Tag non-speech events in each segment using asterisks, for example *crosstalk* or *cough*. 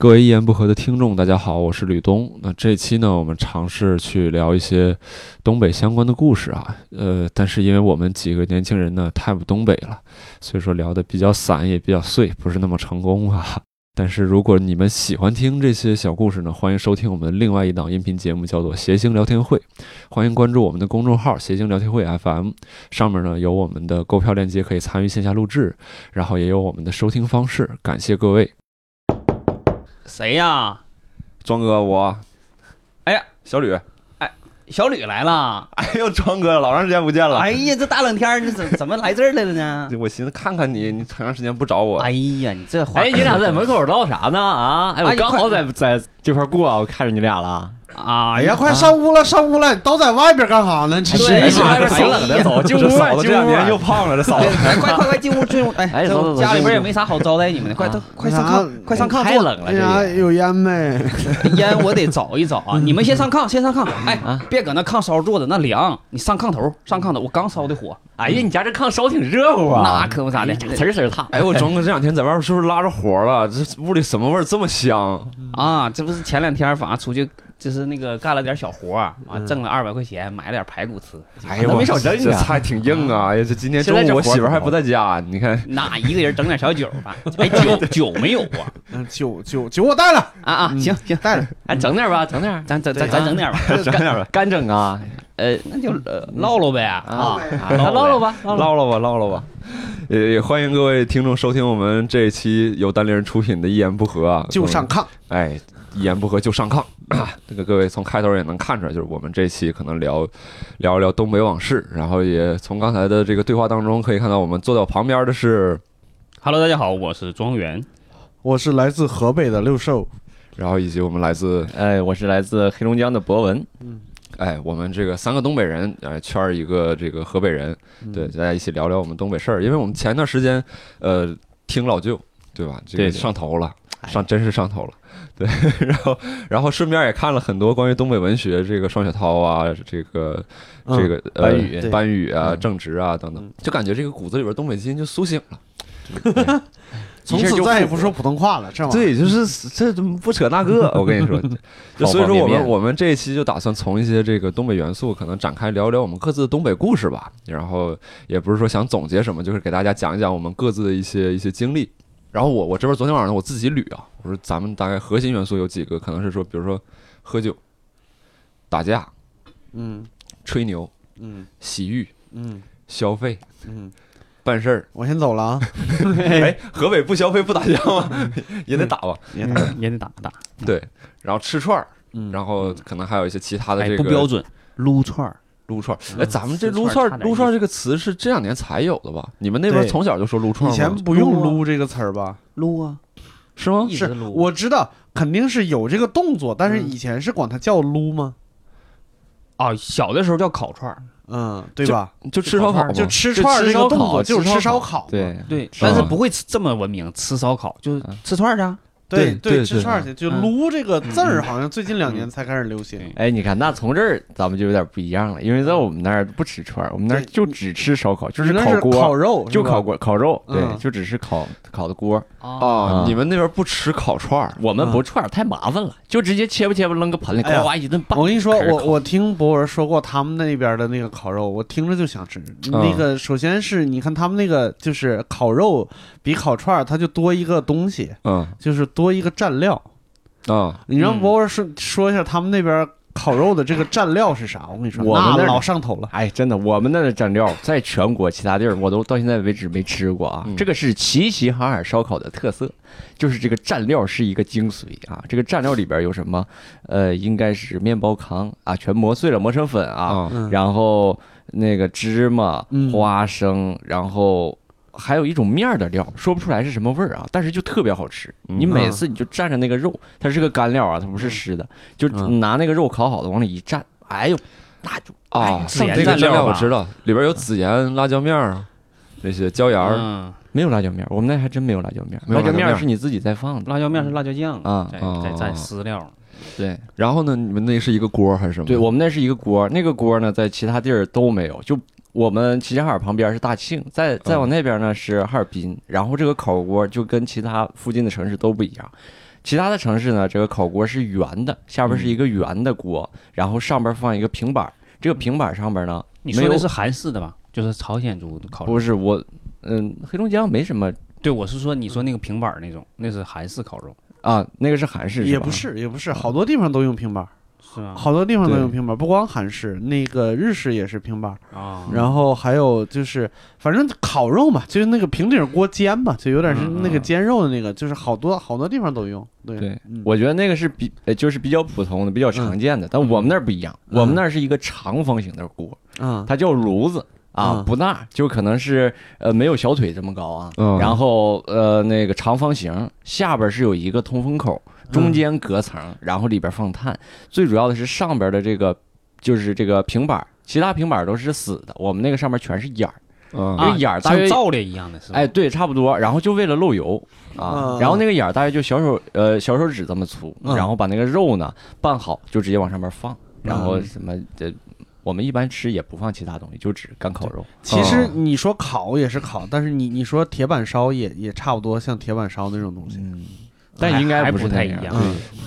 各位一言不合的听众，大家好，我是吕东。那这期呢，我们尝试去聊一些东北相关的故事啊，呃，但是因为我们几个年轻人呢太不东北了，所以说聊的比较散，也比较碎，不是那么成功啊。*laughs* 但是如果你们喜欢听这些小故事呢，欢迎收听我们另外一档音频节目，叫做《谐星聊天会》，欢迎关注我们的公众号“谐星聊天会 FM”，上面呢有我们的购票链接，可以参与线下录制，然后也有我们的收听方式。感谢各位。谁呀？庄哥，我。哎呀，小吕，哎，小吕来了。哎呦，庄哥，老长时间不见了。哎呀，这大冷天你，怎 *laughs* 怎么来这儿来了呢？我寻思看看你，你很长时间不找我。哎呀，你这哎，你俩在门口唠啥呢？啊，哎，我刚好在在这块过，我看着你俩了。哎呀，快上屋了，上屋了！你都在外边干啥呢？是外边挺冷的，走进屋。嫂子这两年又胖了，这嫂子。快快快进屋进屋！哎，走走，家里边也没啥好招待你们的，快都快上炕，快上炕。太冷了，这有烟没？烟我得找一找啊！你们先上炕，先上炕。哎，别搁那炕烧坐着，那凉。你上炕头，上炕头，我刚烧的火。哎呀，你家这炕烧挺热乎啊！那可不咋的，呲呲烫。哎，我庄哥这两天在外边是不是拉着活了？这屋里什么味儿这么香啊？这不是前两天反正出去。就是那个干了点小活儿，完挣了二百块钱，买了点排骨吃。哎呀，没少挣啊！这菜挺硬啊！哎呀，这今天中午我媳妇还不在家，你看。*laughs* 那一个人整点小酒吧？哎，酒 *laughs* 酒没有啊？*laughs* 嗯，酒酒酒我带了啊啊！行行，带了，哎整点吧，整点，咱咱咱咱整点吧，整点吧，干整啊！呃，那就唠唠呗啊，唠唠吧，唠唠吧，唠唠吧。也也欢迎各位听众收听我们这一期由单立人出品的《一言不合》啊，就上炕，哎。一言不合就上炕，*clears throat* 这个各位从开头也能看出来，就是我们这期可能聊聊一聊东北往事，然后也从刚才的这个对话当中可以看到，我们坐在我旁边的是，Hello，大家好，我是庄园，我是来自河北的六兽，然后以及我们来自哎，我是来自黑龙江的博文，嗯，哎，我们这个三个东北人，哎，圈一个这个河北人，对，大家一起聊聊我们东北事儿，因为我们前段时间呃听老舅，对吧？这个上头了，上真是上头了。对，*laughs* 然后，然后顺便也看了很多关于东北文学，这个双雪涛啊，这个，这个班宇、班宇啊，正直啊等等，就感觉这个骨子里边东北基因就苏醒了，*laughs* 从此再也不说普通话了，这玩意对，就是这不扯那个，我跟你说，*laughs* 就所以说我们我们这一期就打算从一些这个东北元素，可能展开聊一聊我们各自的东北故事吧，然后也不是说想总结什么，就是给大家讲一讲我们各自的一些一些经历。然后我我这边昨天晚上我自己捋啊，我说咱们大概核心元素有几个，可能是说，比如说喝酒、打架，嗯，吹牛，嗯，洗浴，嗯，消费，嗯，办事儿。我先走了啊。*laughs* 哎，河北不消费不打架吗？也得打吧，也也得打打。对，然后吃串儿，然后可能还有一些其他的这个不标准撸串儿。撸串儿，哎，咱们这撸串儿撸串儿这个词是这两年才有的吧？你们那边从小就说撸串儿以前不用“撸”这个词儿吧？撸啊，是吗？是，我知道肯定是有这个动作，但是以前是管它叫撸吗？啊，小的时候叫烤串儿，嗯，对吧？就吃烧烤，就吃串儿这个动作就是吃烧烤，对对，但是不会这么文明，吃烧烤就是吃串儿去。对对，吃串去就撸这个字儿，好像最近两年才开始流行。哎，你看，那从这儿咱们就有点不一样了，因为在我们那儿不吃串儿，我们那儿就只吃烧烤，就是烤锅、烤肉，就烤锅、烤肉，对，就只是烤烤的锅。哦，你们那边不吃烤串儿？我们不串儿太麻烦了，就直接切吧切吧扔个盆里，呱呱一顿拌。我跟你说，我我听博文说过他们那边的那个烤肉，我听着就想吃。那个首先是你看他们那个就是烤肉比烤串儿，它就多一个东西，嗯，就是多一个蘸料。啊，你让博文说说一下他们那边烤肉的这个蘸料是啥？我跟你说，我们那老上头了。哎，真的，我们那的蘸料 *laughs* 在全国其他地儿我都到现在为止没吃过啊。这个是齐齐哈尔烧烤的特色，就是这个蘸料是一个精髓啊。这个蘸料里边有什么？呃，应该是面包糠啊，全磨碎了磨成粉啊，然后那个芝麻、花生，然后。还有一种面的料，说不出来是什么味儿啊，但是就特别好吃。你每次你就蘸着那个肉，它是个干料啊，它不是湿的，就拿那个肉烤好的往里一蘸，哎呦，那就啊，孜这个料我知道，里边有孜盐、辣椒面儿，那些椒盐儿，没有辣椒面，我们那还真没有辣椒面，辣椒面是你自己在放的，辣椒面是辣椒酱。啊，再再蘸饲料。对，然后呢，你们那是一个锅还是什么？对我们那是一个锅，那个锅呢，在其他地儿都没有，就。我们齐齐哈尔旁边是大庆，再再往那边呢是哈尔滨，然后这个烤锅就跟其他附近的城市都不一样，其他的城市呢，这个烤锅是圆的，下边是一个圆的锅，然后上边放一个平板，这个平板上边呢，你说的是韩式的吧？就是朝鲜族的烤肉？不是我，嗯，黑龙江没什么。对，我是说你说那个平板那种，那是韩式烤肉啊，那个是韩式，也不是，也不是，好多地方都用平板。是吗？好多地方都用平板，不光韩式，那个日式也是平板啊。然后还有就是，反正烤肉嘛，就是那个平底锅煎嘛，就有点是那个煎肉的那个，就是好多好多地方都用。对，我觉得那个是比就是比较普通的、比较常见的。但我们那儿不一样，我们那儿是一个长方形的锅，嗯，它叫炉子啊，不大，就可能是呃没有小腿这么高啊。然后呃那个长方形下边是有一个通风口。中间隔层，然后里边放碳。最主要的是上边的这个，就是这个平板，其他平板都是死的，我们那个上面全是眼儿，那个眼儿大约像灶一样的，是吧？哎，对，差不多。然后就为了漏油啊，然后那个眼儿大约就小手呃小手指这么粗，然后把那个肉呢拌好，就直接往上面放。然后什么这我们一般吃也不放其他东西，就只干烤肉。其实你说烤也是烤，但是你你说铁板烧也也差不多像铁板烧那种东西。但应该不是太一样，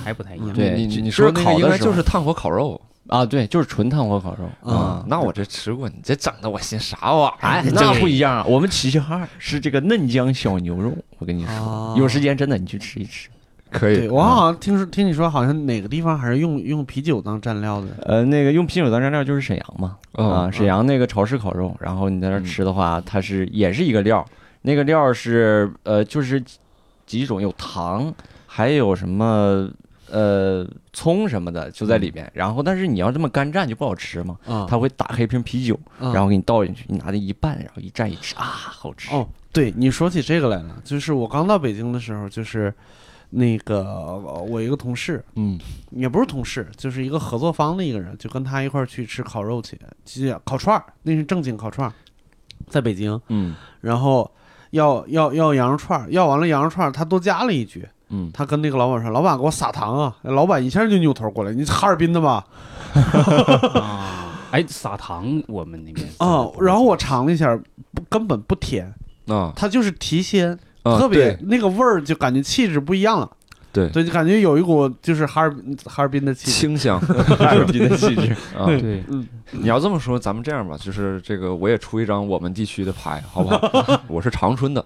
还不太一样。对，你你说那个应该就是炭火烤肉啊，对，就是纯炭火烤肉啊。那我这吃过，你这整的我心啥玩意儿？哎，那不一样啊。我们齐齐哈尔是这个嫩江小牛肉，我跟你说，有时间真的你去吃一吃，可以。我好像听说听你说，好像哪个地方还是用用啤酒当蘸料的。呃，那个用啤酒当蘸料就是沈阳嘛，啊，沈阳那个潮式烤肉，然后你在那吃的话，它是也是一个料，那个料是呃就是。几种有糖，还有什么呃葱什么的就在里边。然后，但是你要这么干蘸就不好吃嘛。啊，他会打开一瓶啤酒，然后给你倒进去，你拿那一拌，然后一蘸一吃啊，好吃。哦，对，你说起这个来了，就是我刚到北京的时候，就是那个我一个同事，嗯，也不是同事，就是一个合作方的一个人，就跟他一块儿去吃烤肉去，烤串儿，那是正经烤串儿，在北京，嗯，然后。要要要羊肉串，要完了羊肉串，他多加了一句，嗯，他跟那个老板说：“老板给我撒糖啊！”老板一下就扭头过来：“你哈尔滨的吧？*laughs* ”哎，撒糖我们那边啊，然后我尝了一下，不根本不甜啊，它就是提鲜，特别那个味儿就感觉气质不一样了。对，对，就感觉有一股就是哈尔哈尔滨的气清香，哈尔滨的气质。*laughs* 啊。对，嗯，你要这么说，咱们这样吧，就是这个我也出一张我们地区的牌，好不好？*laughs* 我是长春的，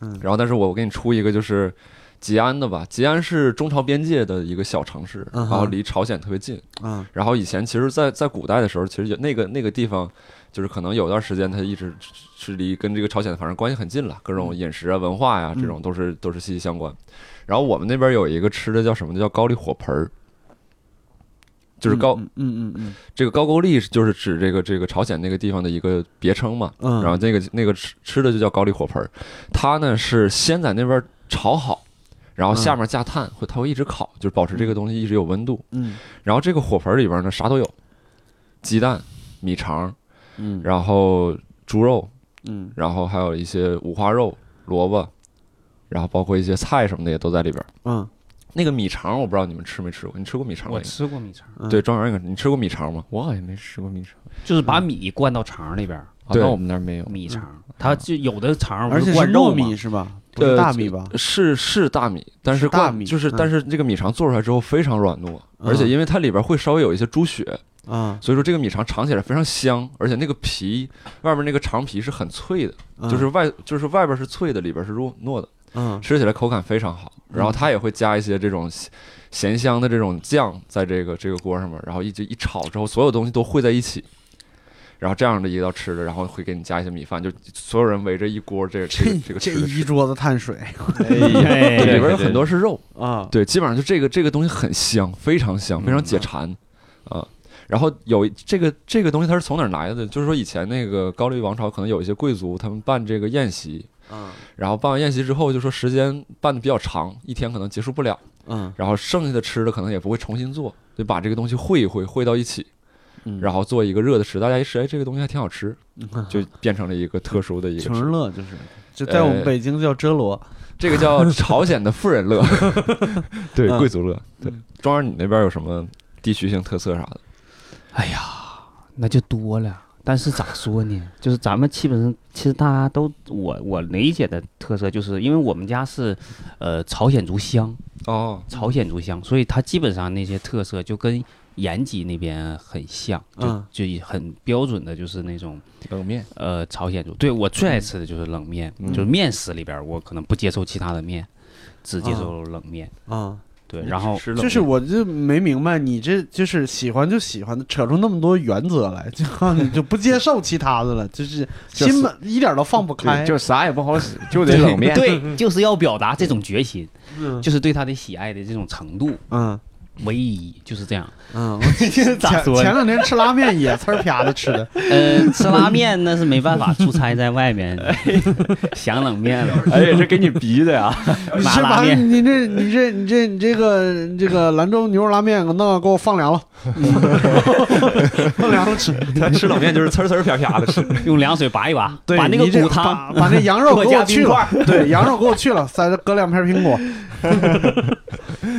嗯，然后但是我我给你出一个就是吉安的吧。吉安是中朝边界的一个小城市，然后离朝鲜特别近，嗯，然后以前其实，在在古代的时候，其实有那个那个地方，就是可能有段时间它一直是离跟这个朝鲜反正关系很近了，各种饮食啊、文化呀，这种都是都是息息相关。然后我们那边有一个吃的叫什么？叫高丽火盆儿，就是高，嗯嗯嗯，这个高句丽就是指这个这个朝鲜那个地方的一个别称嘛。嗯。然后那个那个吃吃的就叫高丽火盆儿，它呢是先在那边炒好，然后下面架炭，会它会一直烤，就是保持这个东西一直有温度。嗯。然后这个火盆里边呢啥都有，鸡蛋、米肠，嗯，然后猪肉，嗯，然后还有一些五花肉、萝卜。然后包括一些菜什么的也都在里边嗯，那个米肠我不知道你们吃没吃过，你吃过米肠我吃过米肠。对，庄园，你吃过米肠吗？我好像没吃过米肠。就是把米灌到肠里边。那我们那儿没有米肠，它就有的肠而且是糯米是吧？是大米吧？是是大米，但是大米就是但是这个米肠做出来之后非常软糯，而且因为它里边会稍微有一些猪血啊，所以说这个米肠尝起来非常香，而且那个皮外面那个肠皮是很脆的，就是外就是外边是脆的，里边是糯糯的。嗯，吃起来口感非常好，然后它也会加一些这种咸香的这种酱在这个这个锅上面，然后一直一炒之后，所有东西都汇在一起，然后这样的一道吃的，然后会给你加一些米饭，就所有人围着一锅这 *laughs* 这这个这一桌子碳水，*laughs* 里边有很多是肉啊，对，基本上就这个这个东西很香，非常香，非常解馋啊。然后有这个这个东西它是从哪儿来的？就是说以前那个高丽王朝可能有一些贵族他们办这个宴席。嗯，然后办完宴席之后，就说时间办的比较长，一天可能结束不了。嗯，然后剩下的吃的可能也不会重新做，就把这个东西烩一烩，烩到一起，然后做一个热的吃，大家一吃，哎，这个东西还挺好吃，*laughs* 就变成了一个特殊的一个。穷人乐就是，就在我们北京叫遮罗，这个叫 *laughs* 朝鲜的富人乐，*laughs* 对，贵族乐。对，庄儿，你那边有什么地区性特色啥的？哎呀，那就多了。但是咋说呢？就是咱们基本上，其实大家都我我理解的特色，就是因为我们家是，呃，朝鲜族乡哦，朝鲜族乡，所以它基本上那些特色就跟延吉那边很像，就就很标准的，就是那种冷面。呃，朝鲜族，对我最爱吃的就是冷面，就是面食里边我可能不接受其他的面，只接受冷面啊。对，然后就是我就没明白，你这就是喜欢就喜欢，扯出那么多原则来，就你就不接受其他的了，就是心本一点都放不开，就啥也不好使，就得冷面，对，就是要表达这种决心，就是对他的喜爱的这种程度，嗯。唯一就是这样，嗯，*laughs* 前前两天吃拉面也呲儿啪的吃的，嗯，*laughs* 吃拉面那是没办法，出差在外面，*laughs* 想冷面了，哎呀，这给你逼的呀，麻辣面，你这你这你这你这个这个兰州牛肉拉面，弄给我放凉了，放凉了吃，他吃冷面就是呲呲啪啪的吃，用凉水拔一拔，对，把那个骨汤，把那羊肉给我去了，对，羊肉给我去了，再搁两片苹果。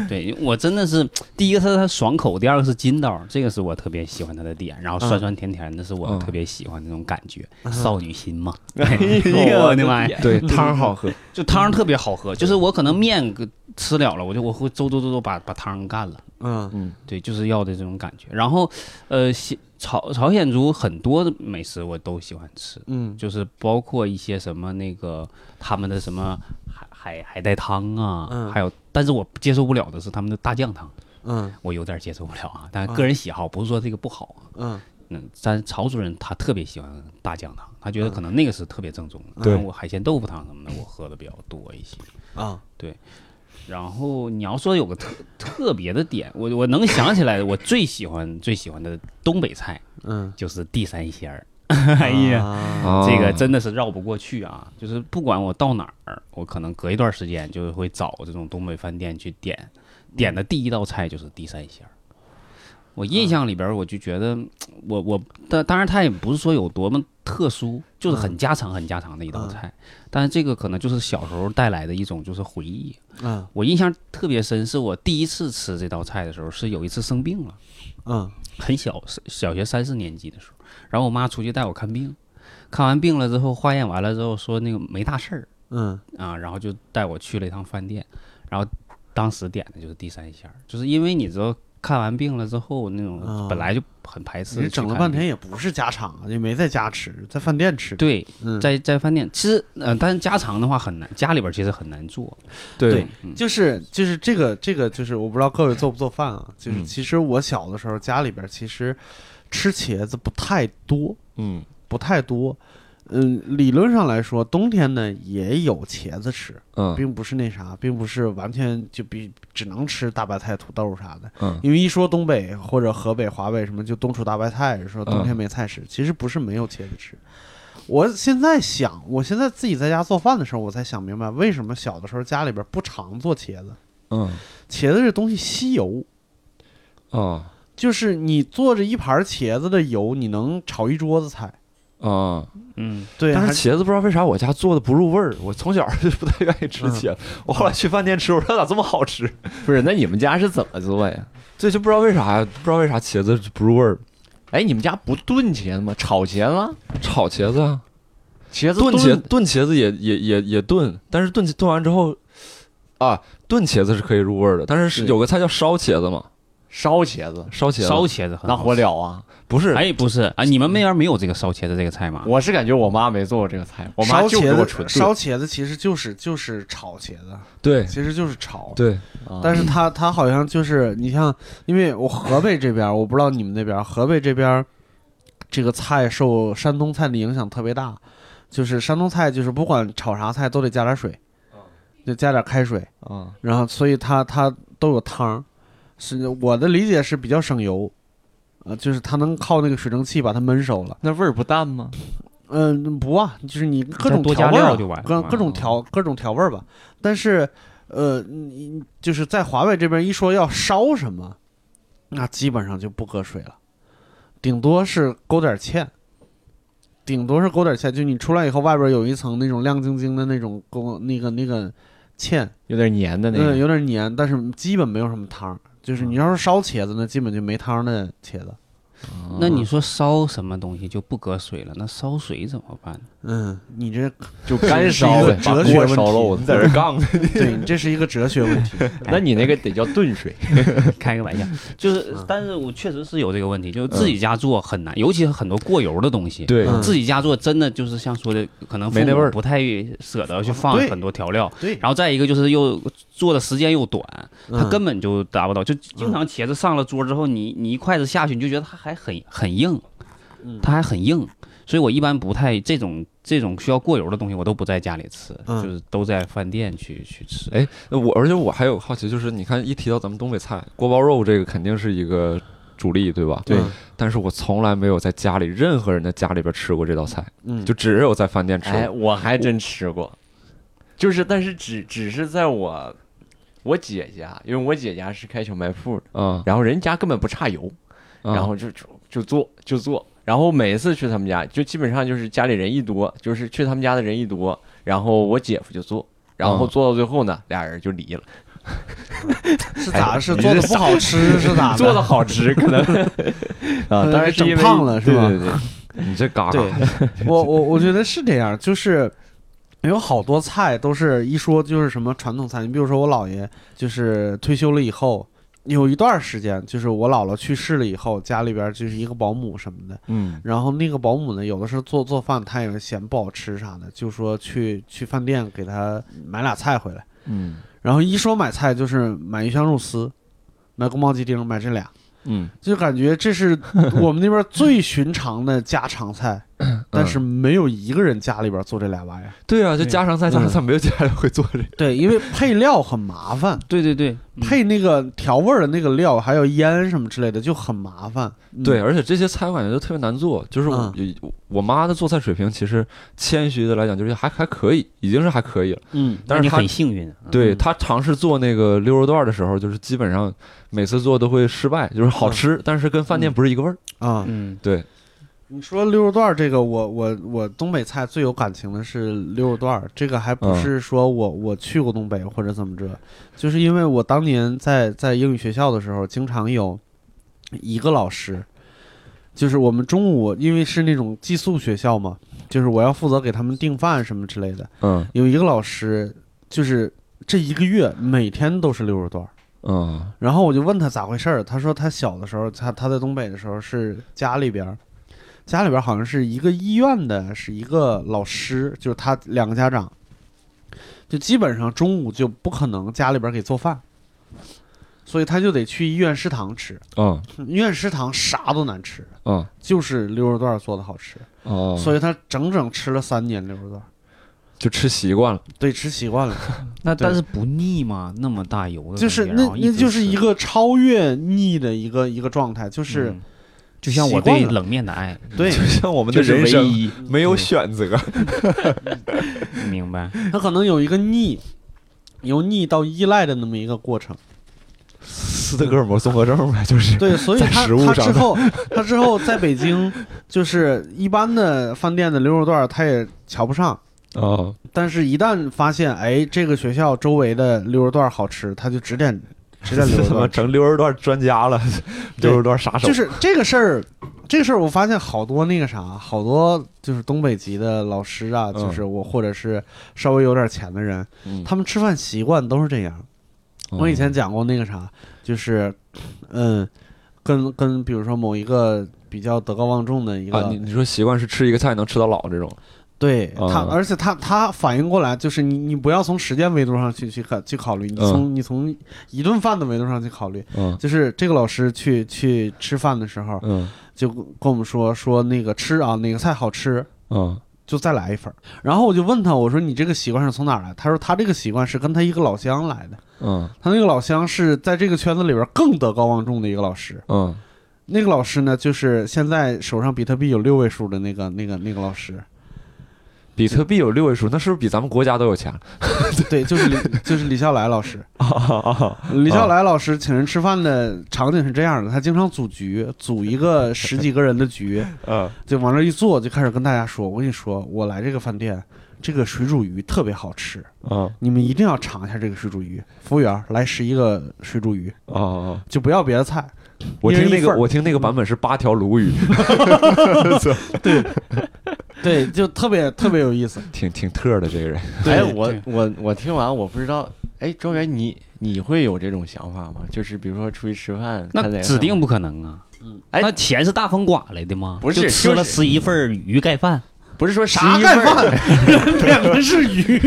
对我真的是第一个是它爽口，第二个是筋道，这个是我特别喜欢它的点。然后酸酸甜甜的是我特别喜欢那种感觉，少女心嘛。*laughs* 哎呦我的妈呀！对汤好喝，就汤特别好喝。就是我可能面吃了了，我就我会周周周周把把汤干了。嗯嗯，对，就是要的这种感觉。然后呃，朝朝鲜族很多的美食我都喜欢吃，嗯，就是包括一些什么那个他们的什么。海海带汤啊，还有，但是我接受不了的是他们的大酱汤，嗯，我有点接受不了啊。但个人喜好，不是说这个不好，嗯嗯。但曹主任他特别喜欢大酱汤，他觉得可能那个是特别正宗的。对，我海鲜豆腐汤什么的，我喝的比较多一些啊。对，然后你要说有个特 *laughs* 特别的点，我我能想起来，我最喜欢最喜欢的东北菜，嗯，就是地三鲜儿。*laughs* 哎呀，这个真的是绕不过去啊！就是不管我到哪儿，我可能隔一段时间就会找这种东北饭店去点，点的第一道菜就是地三鲜儿。我印象里边，我就觉得，我我但当然它也不是说有多么特殊，就是很家常很家常的一道菜。但是这个可能就是小时候带来的一种就是回忆。嗯，我印象特别深，是我第一次吃这道菜的时候，是有一次生病了。嗯，很小，小学三四年级的时候。然后我妈出去带我看病，看完病了之后，化验完了之后说那个没大事儿，嗯啊，然后就带我去了一趟饭店，然后当时点的就是地三鲜，就是因为你知道看完病了之后那种本来就很排斥，你整了半天也不是家常啊，也没在家吃，在饭店吃。对，在在饭店其实呃，但是家常的话很难，家里边其实很难做。对，就是就是这个这个就是我不知道各位做不做饭啊，就是其实我小的时候家里边其实。吃茄子不太多，嗯，不太多，嗯，理论上来说，冬天呢也有茄子吃，嗯，并不是那啥，并不是完全就比只能吃大白菜、土豆啥的，嗯，因为一说东北或者河北、华北什么就冬储大白菜，说冬天没菜吃，其实不是没有茄子吃。我现在想，我现在自己在家做饭的时候，我才想明白为什么小的时候家里边不常做茄子，嗯，茄子这东西吸油，啊。就是你做着一盘茄子的油，你能炒一桌子菜，啊，嗯，对。但是茄子不知道为啥我家做的不入味儿，我从小就不太愿意吃茄子。我后来去饭店吃，我说咋这么好吃？不是，那你们家是怎么做呀？这就不知道为啥呀？不知道为啥茄子不入味儿。哎，你们家不炖茄子吗？炒茄子？炒茄子啊？茄子炖茄炖茄子也也也也炖，但是炖炖完之后啊，炖茄子是可以入味儿的。但是有个菜叫烧茄子嘛。烧茄子，烧茄子，烧茄子，那火燎啊？不是，哎，不是。啊，你们那边没有这个烧茄子这个菜吗？我是感觉我妈没做过这个菜，我妈就给我纯烧茄子，其实就是就是炒茄子，对，其实就是炒，对。但是它它好像就是你像，因为我河北这边，我不知道你们那边，河北这边这个菜受山东菜的影响特别大，就是山东菜就是不管炒啥菜都得加点水，就加点开水啊，然后所以它它都有汤。是我的理解是比较省油，呃，就是它能靠那个水蒸气把它焖熟了。那味儿不淡吗？嗯，不啊，就是你各种调味儿，各各种调各种调味儿吧。但是，呃，你就是在华北这边一说要烧什么，那基本上就不搁水了，顶多是勾点芡，顶多是勾点芡。就你出来以后，外边有一层那种亮晶晶的那种勾那个那个芡，有点黏的那个，有点黏，但是基本没有什么汤。就是你要是烧茄子那，基本就没汤的茄子。那你说烧什么东西就不搁水了？那烧水怎么办？嗯，你这就干烧一个哲学问题。你在这杠呢？*laughs* 对你这是一个哲学问题。*laughs* 那你那个得叫炖水。*laughs* 开个玩笑，就是，但是我确实是有这个问题，就是自己家做很难，尤其是很多过油的东西。对，自己家做真的就是像说的，可能没那味儿，不太舍得去放很多调料。对，然后再一个就是又做的时间又短，它根本就达不到。就经常茄子上了桌之后，你你一筷子下去，你就觉得它还很很硬，它还很硬。所以我一般不太这种这种需要过油的东西，我都不在家里吃，就是都在饭店去去吃。哎，我而且我还有好奇，就是你看一提到咱们东北菜，锅包肉这个肯定是一个主力，对吧？对。但是我从来没有在家里任何人的家里边吃过这道菜，嗯，就只有在饭店吃。哎，我还真吃过，就是但是只只是在我我姐家，因为我姐家是开小卖铺的，嗯，然后人家根本不差油，然后就就就做就做。然后每一次去他们家，就基本上就是家里人一多，就是去他们家的人一多，然后我姐夫就做，然后做到最后呢，俩人就离了。*laughs* 是咋？是做的不好吃？*laughs* 是咋？做的好吃，可能 *laughs* 啊，当然整胖了是吧？对对对，你这嘎嘎。我我我觉得是这样，就是有好多菜都是一说就是什么传统菜，你比如说我姥爷就是退休了以后。有一段时间，就是我姥姥去世了以后，家里边就是一个保姆什么的，嗯，然后那个保姆呢，有的时候做做饭，她也嫌不好吃啥的，就说去去饭店给她买俩菜回来，嗯，然后一说买菜就是买鱼香肉丝，买宫保鸡丁，买这俩。嗯，就感觉这是我们那边最寻常的家常菜，*laughs* 但是没有一个人家里边做这俩玩意儿。对啊，就家常菜，家常菜没有家里会做这。对，因为配料很麻烦。*laughs* 对对对，配那个调味的那个料，还有腌什么之类的，就很麻烦。对，而且这些菜我感觉都特别难做。就是我我妈的做菜水平，其实谦虚的来讲，就是还还可以，已经是还可以了。嗯，但是很幸运。*laughs* 对她尝试做那个溜肉段的时候，就是基本上。每次做都会失败，就是好吃，但是跟饭店不是一个味儿啊。嗯，对。你说溜肉段这个，我我我东北菜最有感情的是溜肉段，这个还不是说我我去过东北或者怎么着，就是因为我当年在在英语学校的时候，经常有一个老师，就是我们中午因为是那种寄宿学校嘛，就是我要负责给他们订饭什么之类的。嗯。有一个老师，就是这一个月每天都是溜肉段。嗯，然后我就问他咋回事儿，他说他小的时候，他他在东北的时候是家里边，家里边好像是一个医院的，是一个老师，就是他两个家长，就基本上中午就不可能家里边给做饭，所以他就得去医院食堂吃。嗯，医院食堂啥都难吃。嗯，就是溜肉段做的好吃。哦，所以他整整吃了三年溜肉段。就吃习惯了，对，吃习惯了。*laughs* 那但是不腻吗？那么大油的，就是那那就是一个超越腻的一个一个状态，就是就像我对冷面的爱，对，就像我们的人生没有选择。明白。他可能有一个腻，由腻到依赖的那么一个过程。斯德哥尔摩综合症呗，就是对，所以他他之后他之后在北京，就是一般的饭店的牛肉段，他也瞧不上。哦，但是，一旦发现，哎，这个学校周围的溜肉段好吃，他就指点指点溜怎么，成溜肉段专家了，溜肉段杀手。就是这个事儿，这个事儿，我发现好多那个啥，好多就是东北籍的老师啊，就是我或者是稍微有点钱的人，他们吃饭习惯都是这样。我以前讲过那个啥，就是，嗯，跟跟比如说某一个比较德高望重的一个，你你说习惯是吃一个菜能吃到老这种。对他，而且他他反应过来，就是你你不要从时间维度上去去考去考虑，你从你从一顿饭的维度上去考虑，就是这个老师去去吃饭的时候，就跟我们说说那个吃啊哪个菜好吃，就再来一份然后我就问他，我说你这个习惯是从哪来？他说他这个习惯是跟他一个老乡来的，嗯，他那个老乡是在这个圈子里边更德高望重的一个老师，嗯，那个老师呢，就是现在手上比特币有六位数的那个那个那个老师。比特币有六位数，那是不是比咱们国家都有钱？*laughs* 对，就是李，就是李笑来老师。*laughs* 李笑来老师请人吃饭的场景是这样的：他经常组局，组一个 *laughs* 十几个人的局，嗯，就往那一坐，就开始跟大家说：“我跟你说，我来这个饭店这个水煮鱼特别好吃，啊，你们一定要尝一下这个水煮鱼。服务员，来十一个水煮鱼，哦，就不要别的菜。我听那个，我听那个版本是八条鲈鱼，对，*laughs* 对，就特别特别有意思，挺挺特的这个人。*laughs* 哎，我我我听完，我不知道，哎，庄园，你你会有这种想法吗？就是比如说出去吃饭，那指定不可能啊。嗯，哎，那钱是大风刮来的吗？不是，吃了十一份鱼盖饭。不是说啥盖饭，*laughs* 两个是鱼，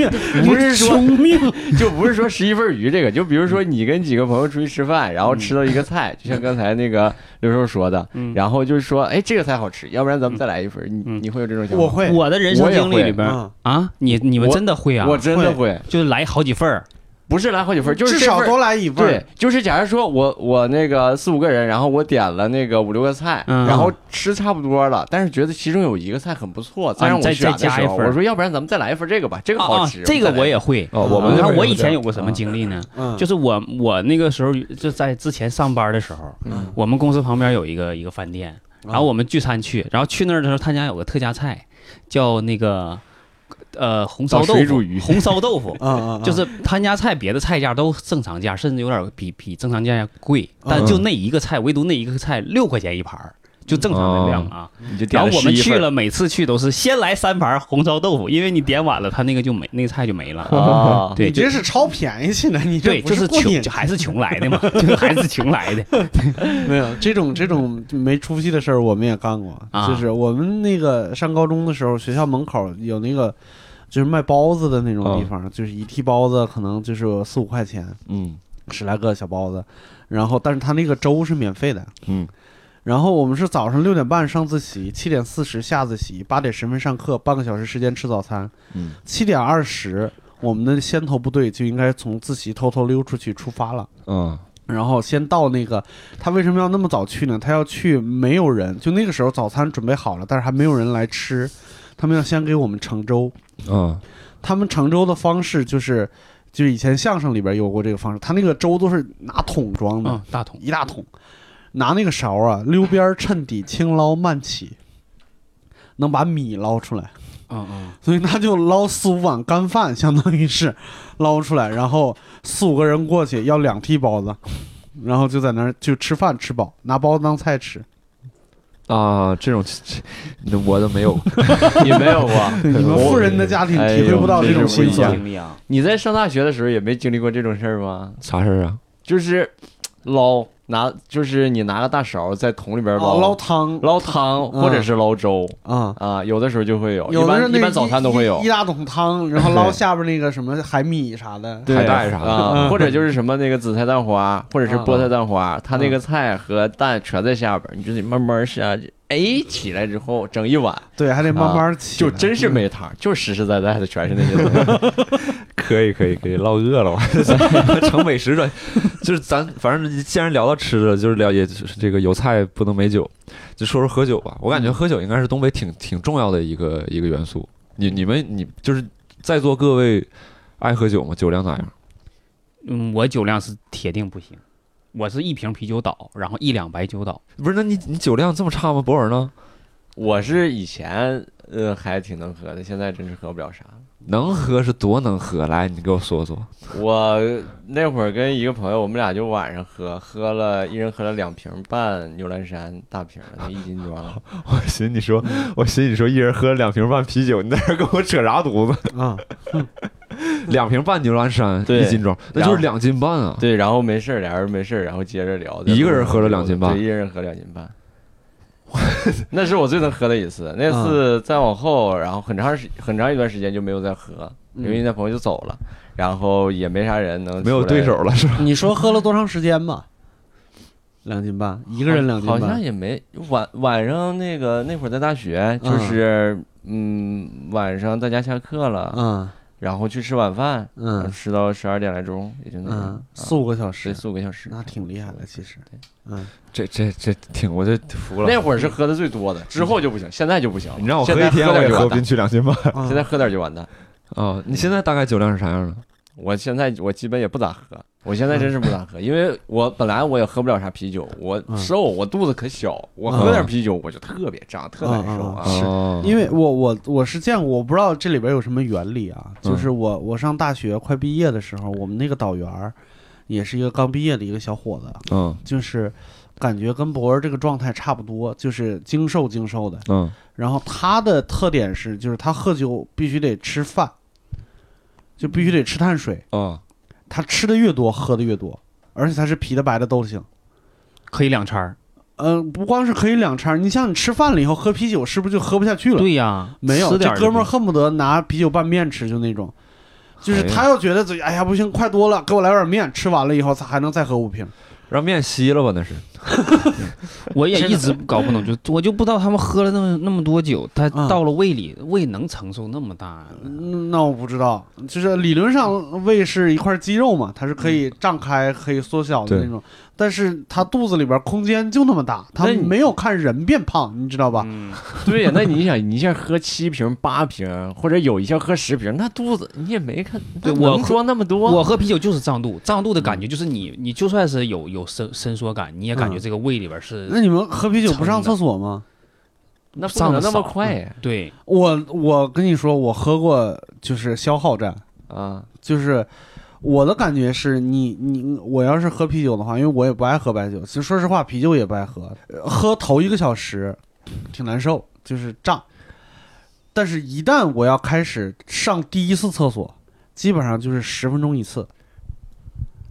不是说命，*laughs* 就不是说十一份鱼这个，就比如说你跟几个朋友出去吃饭，然后吃到一个菜，就像刚才那个刘叔说的，然后就是说，哎，这个菜好吃，要不然咱们再来一份，你你会有这种想法？我会，我的人生经历里边啊，你你们真的会啊？我真的会，就是来好几份不是来好几份，就是至少多来一份。对，就是假如说我我那个四五个人，然后我点了那个五六个菜，然后吃差不多了，但是觉得其中有一个菜很不错，再让我再再加一份。我说要不然咱们再来一份这个吧，这个好吃。这个我也会。哦，我们看我以前有过什么经历呢？就是我我那个时候就在之前上班的时候，我们公司旁边有一个一个饭店，然后我们聚餐去，然后去那儿的时候，他家有个特价菜，叫那个。呃，红烧豆腐，*laughs* 红烧豆腐，就是他家菜，别的菜价都正常价，甚至有点比比正常价要贵，但就那一个菜，唯独那一个菜六块钱一盘儿，就正常的量啊。然后我们去了，每次去都是先来三盘红烧豆腐，因为你点晚了，他那个就没，那个菜就没了。啊，对，这是超便宜去的，你对，就是穷，还是穷来的嘛，就还是穷来的。*laughs* 没有这种这种没出息的事儿，我们也干过。就是我们那个上高中的时候，学校门口有那个。就是卖包子的那种地方，就是一屉包子可能就是四五块钱，嗯，十来个小包子，然后但是他那个粥是免费的，嗯，然后我们是早上六点半上自习，七点四十下自习，八点十分上课，半个小时时间吃早餐，嗯，七点二十我们的先头部队就应该从自习偷偷溜出去出发了，嗯，然后先到那个他为什么要那么早去呢？他要去没有人，就那个时候早餐准备好了，但是还没有人来吃。他们要先给我们盛粥，嗯，他们盛粥的方式就是，就是以前相声里边有过这个方式，他那个粥都是拿桶装的，大桶。一大桶，拿那个勺啊，溜边趁底，轻捞慢起，能把米捞出来，嗯嗯，所以他就捞四五碗干饭，相当于是捞出来，然后四五个人过去要两屉包子，然后就在那儿就吃饭吃饱，拿包子当菜吃。啊，这种我都没有，*laughs* 你没有过，*laughs* 你们富人的家庭体会不到这种心酸。你在上大学的时候也没经历过这种事儿吗？啥事儿啊？就是捞。拿就是你拿个大勺在桶里边捞。捞汤。捞汤或者是捞粥啊。啊有的时候就会有，一般一般早餐都会有。一大桶汤，然后捞下边那个什么海米啥的海带啥的，或者就是什么那个紫菜蛋花或者是菠菜蛋花，它那个菜和蛋全在下边，你就得慢慢下去。哎，起来之后整一碗，对，还得慢慢起，就真是没汤，就实实在在的全是那些东西。*laughs* 可以可以可以，唠饿了我，*laughs* 成美食了。就是咱反正既然聊到吃的，就是聊也这个有菜不能没酒，就说说喝酒吧。我感觉喝酒应该是东北挺挺重要的一个一个元素。你你们你就是在座各位爱喝酒吗？酒量咋样？嗯，我酒量是铁定不行。我是一瓶啤酒倒，然后一两白酒倒。不是，那你你酒量这么差吗？博尔呢？我是以前呃还挺能喝的，现在真是喝不了啥。能喝是多能喝？来，你给我说说。我那会儿跟一个朋友，我们俩就晚上喝，喝了一人喝了两瓶半牛栏山大瓶的，那一斤装。*laughs* 我寻你说，我寻你说，一人喝了两瓶半啤酒，你在这跟我扯啥犊子 *laughs* 啊？两瓶半牛栏山，一斤装，那就是两斤半啊。对，然后没事俩人没事然后接着聊。一个人喝了两斤半，对一个人喝两斤半。*laughs* 那是我最能喝的一次。那次再往后，然后很长时很长一段时间就没有再喝，因为那朋友就走了，然后也没啥人能没有对手了，是吧？你说喝了多长时间吧？两斤半，一个人两斤半，好像也没晚晚上那个那会儿在大学，就是嗯晚上大家下课了，嗯。然后去吃晚饭，嗯，吃到十二点来钟，也就那样，四五个小时，四五个小时，那挺厉害的，其实，对，嗯，这这这挺，我就服了。那会儿是喝的最多的，之后就不行，现在就不行。你让我喝一天，我也喝不进去两斤半。现在喝点就完蛋。哦，你现在大概酒量是啥样的？我现在我基本也不咋喝，我现在真是不咋喝，因为我本来我也喝不了啥啤酒，我瘦，我肚子可小，我喝点啤酒我就特别胀，特难受啊。是，因为我我我是这样，我不知道这里边有什么原理啊。就是我我上大学快毕业的时候，我们那个导员也是一个刚毕业的一个小伙子，嗯，就是感觉跟博儿这个状态差不多，就是精瘦精瘦的，嗯。然后他的特点是，就是他喝酒必须得吃饭。就必须得吃碳水啊，他吃的越多，喝的越多，而且他是啤的、白的都行，可以两掺儿。嗯，不光是可以两掺儿，你像你吃饭了以后喝啤酒，是不是就喝不下去了？对呀，没有，这哥们儿恨不得拿啤酒拌面吃，就那种，就是他要觉得嘴，哎呀不行，快多了，给我来碗面，吃完了以后他还能再喝五瓶。让面稀了吧？那是，*laughs* 我也一直搞不懂，就我就不知道他们喝了那么那么多酒，他到了胃里，胃能承受那么大？那我不知道，就是理论上胃是一块肌肉嘛，它是可以胀开、可以缩小的那种。但是他肚子里边空间就那么大，他没有看人变胖，你知道吧？*laughs* 对呀，那你想，你像喝七瓶八瓶，或者有一下喝十瓶，那肚子你也没看。对我装那么多，我喝啤酒就是胀肚，胀肚的感觉就是你，你就算是有有伸伸缩感，你也感觉这个胃里边是。那你们喝啤酒不上厕所吗？那上的那么快？对我，我跟你说，我喝过就是消耗战啊，就是。我的感觉是你你我要是喝啤酒的话，因为我也不爱喝白酒。其实说实话，啤酒也不爱喝。喝头一个小时挺难受，就是胀。但是，一旦我要开始上第一次厕所，基本上就是十分钟一次。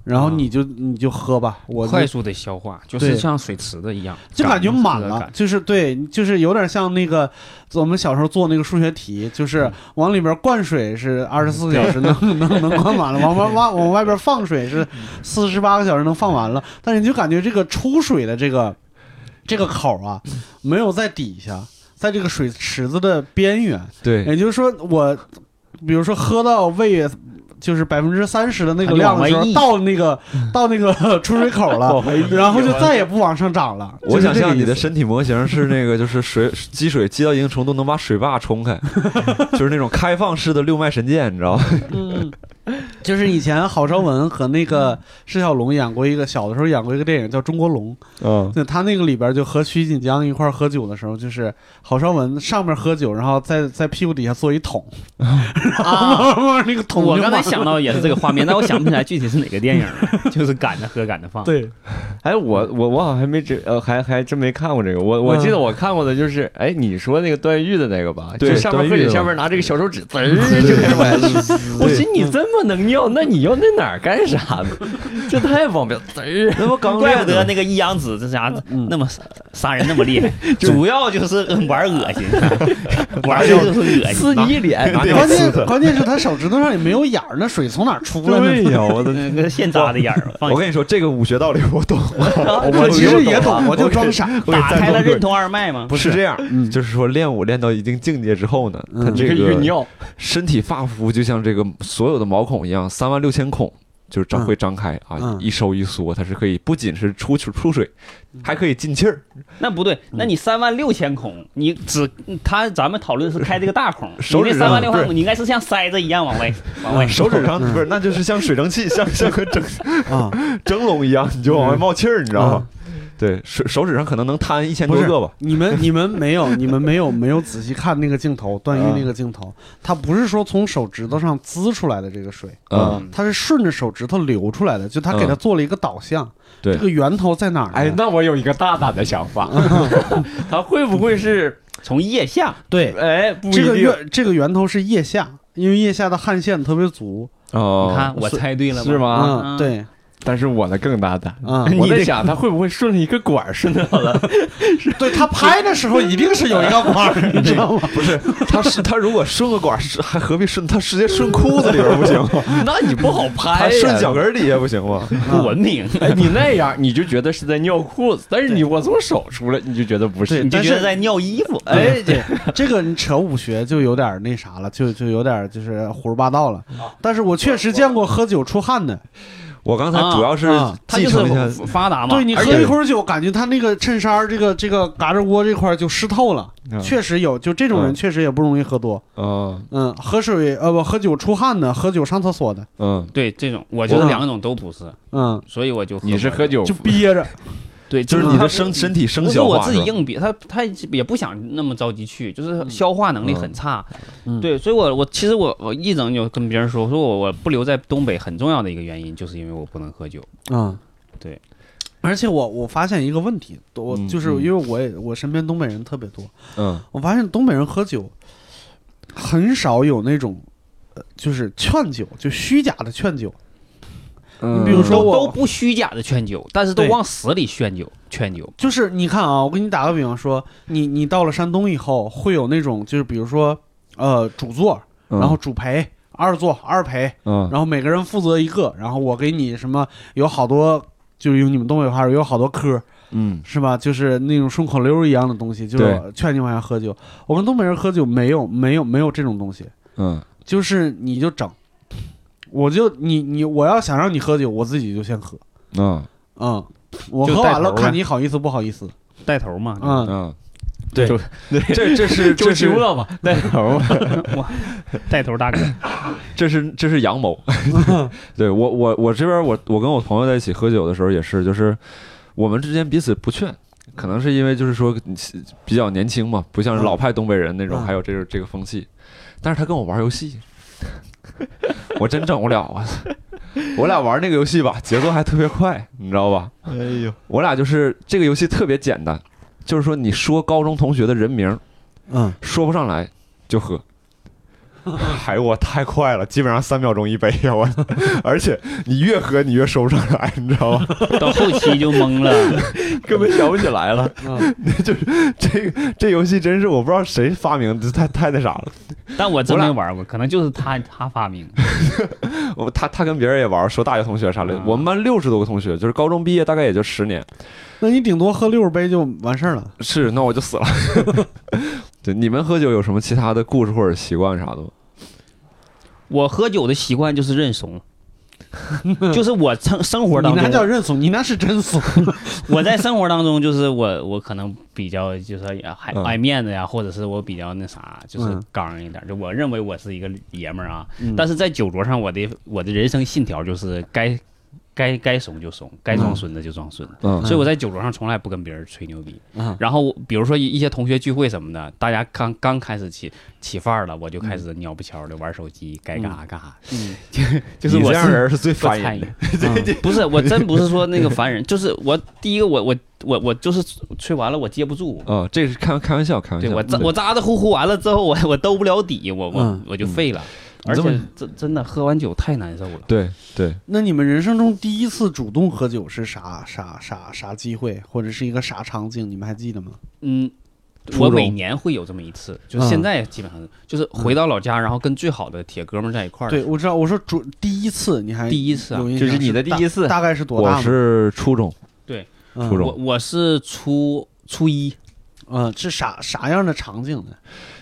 然后你就你就喝吧，我快速的消化，就是像水池子一样，就感觉满了，就是对，就是有点像那个我们小时候做那个数学题，就是往里边灌水是二十四个小时能 *laughs* 能能灌满了，往外往往外边放水是四十八个小时能放完了，但是你就感觉这个出水的这个这个口啊，没有在底下，在这个水池子的边缘，对，也就是说我比如说喝到胃。就是百分之三十的那个量的时候，到那个到那个 *laughs* 出水口了，*laughs* 然后就再也不往上涨了。我想象你的身体模型是那个，就是水积水积到一定程度能把水坝冲开，*laughs* 就是那种开放式的六脉神剑，你知道吗？嗯。*laughs* 就是以前郝邵文和那个释小龙演过一个小的时候演过一个电影叫《中国龙》，嗯，那他那个里边就和徐锦江一块喝酒的时候，就是郝邵文上面喝酒，然后在在屁股底下坐一桶，啊，*laughs* 那个桶。我刚才想到也是这个画面，但我想不起来具体是哪个电影了，*laughs* 就是赶着喝赶着放。对，哎，我我我好像还没这呃还还真没看过这个，我我记得我看过的就是哎你说那个段誉的那个吧，就上面喝酒下面拿这个小手指滋就开始往下，我寻你这么能尿，那你要那哪儿干啥呢？*laughs* 这太方便，滋儿，那不刚怪不得那个一阳子这家伙那么杀人那么厉害，*laughs* 主要就是玩恶心，*laughs* 玩的就是恶心，刺你一脸。关键关键是他手指头上也没有眼儿，那水从哪儿出来？对呀，我的那个现扎的眼儿。我跟你说，这个武学道理我懂，我其实也懂，我就装傻。打开了任督二脉吗？不是这样，就是说练武练到一定境界之后呢，他这个身体发肤就像这个所有的毛孔一样，三万六千孔。就是张会张开啊，一收一缩，它是可以不仅是出出出水，还可以进气儿。那不对，那你三万六千孔，你只它咱们讨论是开这个大孔，手指三万六千孔，你应该是像塞子一样往外 *laughs* 往外。手指上不是，那就是像水蒸气，像像个蒸啊蒸笼一样，你就往外冒气儿，你知道吗？对手手指上可能能摊一千多个吧。*laughs* 你们你们没有你们没有没有仔细看那个镜头，段誉那个镜头，它不是说从手指头上滋出来的这个水，嗯，它是顺着手指头流出来的，就他给他做了一个导向。对，这个源头在哪儿？哎，那我有一个大胆的想法，*laughs* 他会不会是从腋下？对，哎，这个源这个源头是腋下，因为腋下的汗腺特别足。哦，你看我猜对了，是吗？嗯，对。但是我的更大胆啊！*laughs* 我在想 *laughs* 他会不会顺着一个管儿顺到了？*laughs* 对他拍的时候一定是有一个管儿，你知道吗？不是，他是他如果顺个管儿，还何必顺？他直接顺裤子里边不行吗？那你不好拍呀！顺脚跟底下不行吗？不文明！哎，你那样你就觉得是在尿裤子，但是你我从手出来你就觉得不是，你就觉得在尿衣服。哎，对，这个你扯武学就有点那啥了，就就有点就是胡说八道了。但是我确实见过喝酒出汗的。我刚才主要是继承一下发达嘛。对你喝一口酒，感觉他那个衬衫这个这个嘎吱窝这块就湿透了。确实有，就这种人确实也不容易喝多。嗯嗯，喝水呃不喝酒出汗的，喝酒上厕所的。嗯，对这种我觉得两种都不是。嗯，所以我就你是喝酒就憋着。对，就是你的身身体生消化。我自己硬逼，他他也不想那么着急去，就是消化能力很差。对，所以我我其实我我一整就跟别人说，说我我不留在东北很重要的一个原因，就是因为我不能喝酒。嗯，对。而且我我发现一个问题，我就是因为我也我身边东北人特别多。嗯，我发现东北人喝酒很少有那种，就是劝酒，就虚假的劝酒。你比如说，我都不虚假的劝酒，但是都往死里劝酒，劝酒。就是你看啊，我给你打个比方说，你你到了山东以后，会有那种就是比如说，呃，主座，然后主陪，二座，二陪，嗯，然后每个人负责一个，然后我给你什么，有好多，就是用你们东北话说，有好多嗑，嗯，是吧？就是那种顺口溜一样的东西，就是劝你往下喝酒。我跟东北人喝酒没有没有没有这种东西，嗯，就是你就整。我就你你我要想让你喝酒，我自己就先喝。嗯。嗯，我喝完了看你好意思不好意思，带头嘛。嗯。嗯，对，*laughs* 这这是这是嘛，*laughs* 带头嘛，*laughs* 哇，带头大哥，这是这是阳谋。对我我我这边我我跟我朋友在一起喝酒的时候也是，就是我们之间彼此不劝，可能是因为就是说比较年轻嘛，不像是老派东北人那种，还有这个这个风气。但是他跟我玩游戏。*laughs* 我真整不了啊！我俩玩那个游戏吧，节奏还特别快，你知道吧？哎呦，我俩就是这个游戏特别简单，就是说你说高中同学的人名，嗯，说不上来就喝。哎呦，我太快了，基本上三秒钟一杯呀！我，而且你越喝你越收不上来，你知道吗？*laughs* 到后期就懵了，*laughs* 根本想不起来了。*laughs* 那就是这个这游戏真是我不知道谁发明的，太太那啥了。但我真没玩过，可能就是他他发明。我他他跟别人也玩，说大学同学啥的。我们班六十多个同学，就是高中毕业大概也就十年。那你顶多喝六十杯就完事儿了。是，那我就死了。对，你们喝酒有什么其他的故事或者习惯啥的吗？我喝酒的习惯就是认怂，*laughs* 就是我生生活当中，你那叫认怂，你那是真怂。*laughs* 我在生活当中就是我，我可能比较就是也还爱面子呀，或者是我比较那啥，就是刚一点。就我认为我是一个爷们儿啊，但是在酒桌上，我的我的人生信条就是该。该该怂就怂，该装孙子就装孙子。嗯，所以我在酒桌上从来不跟别人吹牛逼。嗯，然后比如说一一些同学聚会什么的，大家刚刚开始起起范儿了，我就开始鸟不悄的玩手机，该干啥干啥。*laughs* 嗯，就是我这样人是最烦人的。*laughs* 不是，我真不是说那个烦人，就是我第一个，我我我我就是吹完了，我接不住。嗯，这是开开玩笑，开玩笑。我扎我咋的呼呼完了之后，我我兜不了底，我我我就废了。而且真真的喝完酒太难受了。对对，那你们人生中第一次主动喝酒是啥啥啥啥机会，或者是一个啥场景？你们还记得吗？嗯，我每年会有这么一次，就是现在基本上就是回到老家，然后跟最好的铁哥们在一块儿。对，我知道。我说主第一次，你还第一次啊？就是你的第一次，大概是多大？我是初中。对，初中。我我是初初一。嗯，是啥啥样的场景呢？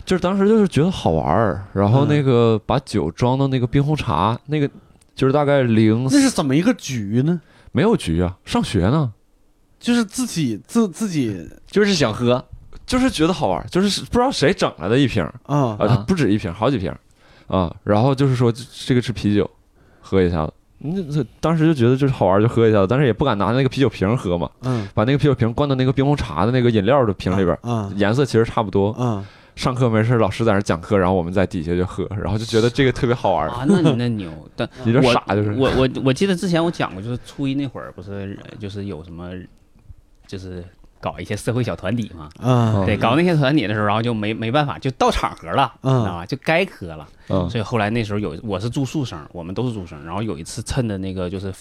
就是当时就是觉得好玩儿，然后那个把酒装到那个冰红茶，那个就是大概零。那是怎么一个局呢？没有局啊，上学呢，就是自己自自己就是想喝，就是觉得好玩儿，就是不知道谁整来的一瓶啊啊，不止一瓶，好几瓶啊，然后就是说这个是啤酒，喝一下子。那这当时就觉得就是好玩，就喝一下子，但是也不敢拿那个啤酒瓶喝嘛。嗯。把那个啤酒瓶灌到那个冰红茶的那个饮料的瓶里边，嗯，颜色其实差不多。嗯。上课没事，老师在那讲课，然后我们在底下就喝，然后就觉得这个特别好玩。啊，那你那牛，但 *laughs* 你这傻就是。我我我记得之前我讲过，就是初一那会儿不是就是有什么，就是。搞一些社会小团体嘛，啊，对，搞那些团体的时候，然后就没没办法，就到场合了，知道吧？就该磕了，嗯，所以后来那时候有，我是住宿生，我们都是住生，然后有一次趁着那个就是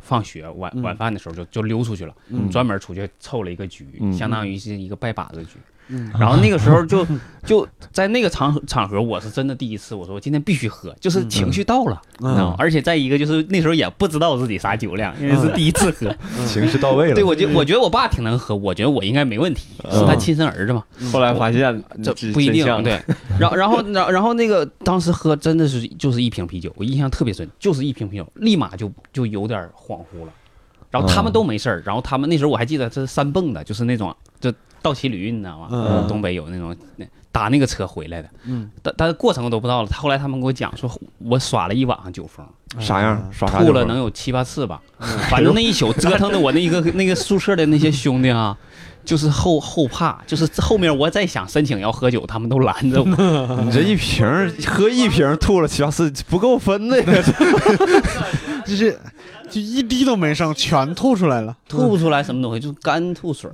放学晚晚饭的时候，就就溜出去了，专门出去凑了一个局，相当于是一个拜把子局，然后那个时候就 *laughs* 就在那个场场合，我是真的第一次，我说我今天必须喝，就是情绪到了，知道吗？而且再一个就是那时候也不知道自己啥酒量，因为是第一次喝，情绪到位了。对，我觉我觉得我爸挺能喝，我觉得我应该没问题，是他亲生儿子嘛。后来发现这不一定，对。*laughs* 然后然后然然后那个当时喝真的是就是一瓶啤酒，我印象特别深，就是一瓶啤酒，立马就就有点恍惚了。然后他们都没事儿，然后他们那时候我还记得这是三蹦的，就是那种就倒骑驴，你知道吗？东北有那种打那个车回来的，嗯，但但是过程我都不知道了。后来他们给我讲说，我耍了一晚上酒疯，啥样？耍啥？吐了能有七八次吧，反正那一宿折腾的我那一个那个宿舍的那些兄弟啊，*laughs* 就是后后怕，就是后面我再想申请要喝酒，他们都拦着我。你 *laughs* 这一瓶喝一瓶吐了七八次不够分的呀，*laughs* 就是。就一滴都没剩，全吐出来了，吐不出来什么东西，就是干吐水。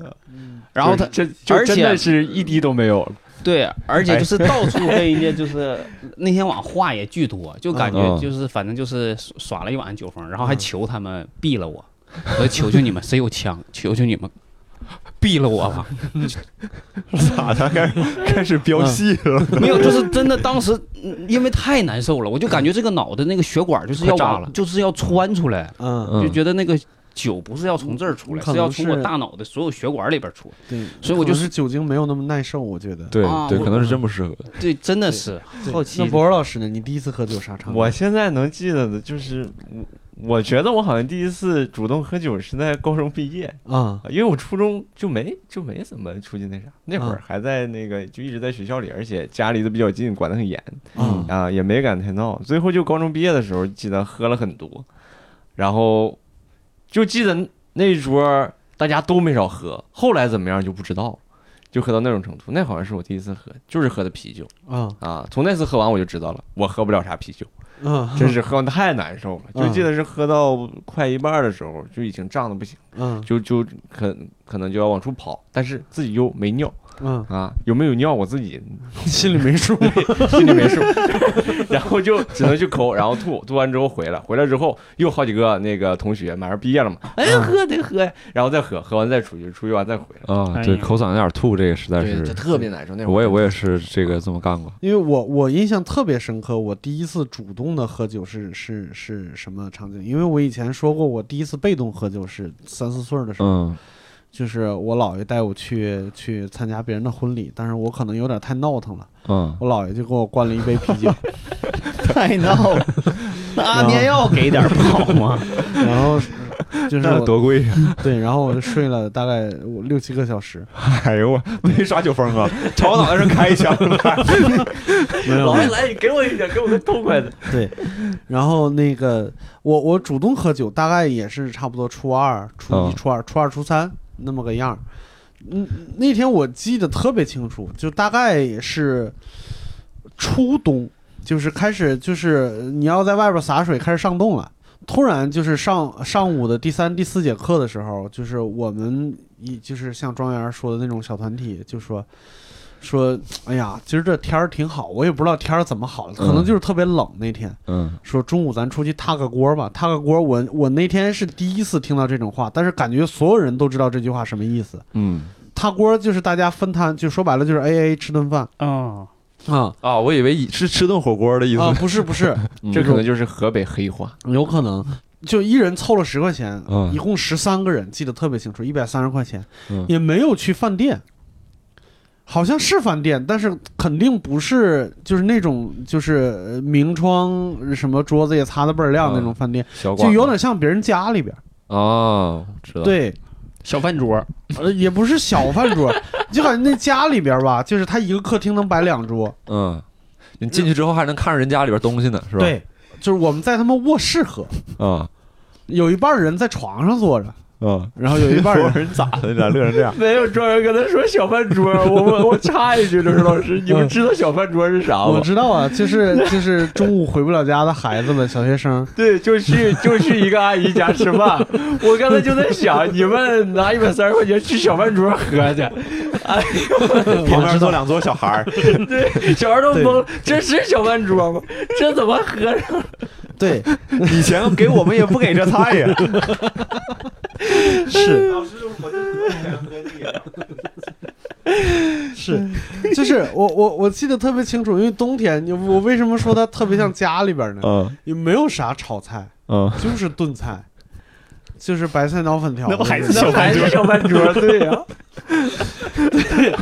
然后他这就真的是一滴都没有了。对，而且就是到处跟人家就是那天晚上话也巨多，就感觉就是反正就是耍了一晚上酒疯，然后还求他们毙了我，我求求你们，谁有枪，求求你们。毙了我吧！咋的？开始开始飙戏了？没有，就是真的。当时因为太难受了，我就感觉这个脑袋那个血管就是要炸了，就是要穿出来。嗯，就觉得那个酒不是要从这儿出来，是要从我大脑的所有血管里边出。对，所以我就是酒精没有那么耐受，我觉得。对对，可能是真不适合。对，真的是好奇。那博老师呢？你第一次喝酒啥场我现在能记得的就是我觉得我好像第一次主动喝酒是在高中毕业啊，因为我初中就没就没怎么出去那啥，那会儿还在那个就一直在学校里，而且家离得比较近，管得很严啊，也没敢太闹。最后就高中毕业的时候，记得喝了很多，然后就记得那一桌大家都没少喝，后来怎么样就不知道，就喝到那种程度。那好像是我第一次喝，就是喝的啤酒啊啊！从那次喝完我就知道了，我喝不了啥啤酒。嗯，真是喝太难受了，就记得是喝到快一半的时候就已经胀的不行，嗯，就就可可能就要往出跑，但是自己又没尿。嗯。啊，有没有尿我自己 *laughs* 心里没数，*laughs* 心里没数，*laughs* 然后就只能去抠，然后吐，吐完之后回来，回来之后又好几个那个同学马上毕业了嘛，哎呀喝得喝呀，然后再喝，喝完再出去，出去完再回来。啊，对，口嗓子眼吐这个实在是。特别难受。那我也我也是这个这么干过，因为我我印象特别深刻，我第一次主动的喝酒是是是什么场景？因为我以前说过，我第一次被动喝酒是三四岁的时候。就是我姥爷带我去去参加别人的婚礼，但是我可能有点太闹腾了。嗯，我姥爷就给我灌了一杯啤酒，*laughs* 太闹了，*laughs* 那您要给点不好吗？然后就是 *laughs* 多贵呀？对，然后我就睡了大概六七个小时。哎呦我没耍酒疯啊，朝我脑袋上开一枪。老爷来，你给我一点，给我个痛快的。对，然后那个我我主动喝酒，大概也是差不多初二、初一、初二、初二、初三。那么个样儿，嗯，那天我记得特别清楚，就大概是初冬，就是开始就是你要在外边洒水，开始上冻了。突然就是上上午的第三、第四节课的时候，就是我们一就是像庄园说的那种小团体，就说。说，哎呀，今儿这天儿挺好，我也不知道天儿怎么好了，可能就是特别冷那天。嗯，说中午咱出去踏个锅吧，踏个锅。我我那天是第一次听到这种话，但是感觉所有人都知道这句话什么意思。嗯，踏锅就是大家分摊，就说白了就是 A A 吃顿饭。啊啊啊！我以为是吃顿火锅的意思。啊，不是不是，*laughs* 这可能就是河北黑话，有可能就一人凑了十块钱，一共十三个人，记得特别清楚，一百三十块钱，也没有去饭店。好像是饭店，但是肯定不是，就是那种就是明窗什么桌子也擦的倍儿亮那种饭店，就有点像别人家里边哦，知道。对，小饭桌，呃，也不是小饭桌，*laughs* 就感觉那家里边吧，就是他一个客厅能摆两桌，嗯，你进去之后还能看着人家里边东西呢，是吧？对，就是我们在他们卧室喝，啊，有一半人在床上坐着。嗯，然后有一半人咋的？咋乐成这样？*laughs* 没有，专门跟他说小饭桌。*laughs* 我我我插一句，刘师老师，你们知道小饭桌是啥吗？我知道啊，就是就是中午回不了家的孩子们，小学生。对，就去就去一个阿姨家吃饭。*laughs* 我刚才就在想，你们拿一百三十块钱去小饭桌喝去？哎呦，旁边坐两桌小孩儿，对，小孩都懵，这是小饭桌吗？这怎么喝上？对，以前给我们也不给这菜呀。*laughs* 是。老师，我就喝是，*laughs* 就是我我我记得特别清楚，因为冬天，我为什么说它特别像家里边呢？嗯，也没有啥炒菜，嗯，就是炖菜，就是白菜脑粉条，那不还是小饭桌？小饭桌，对呀。*laughs* 对，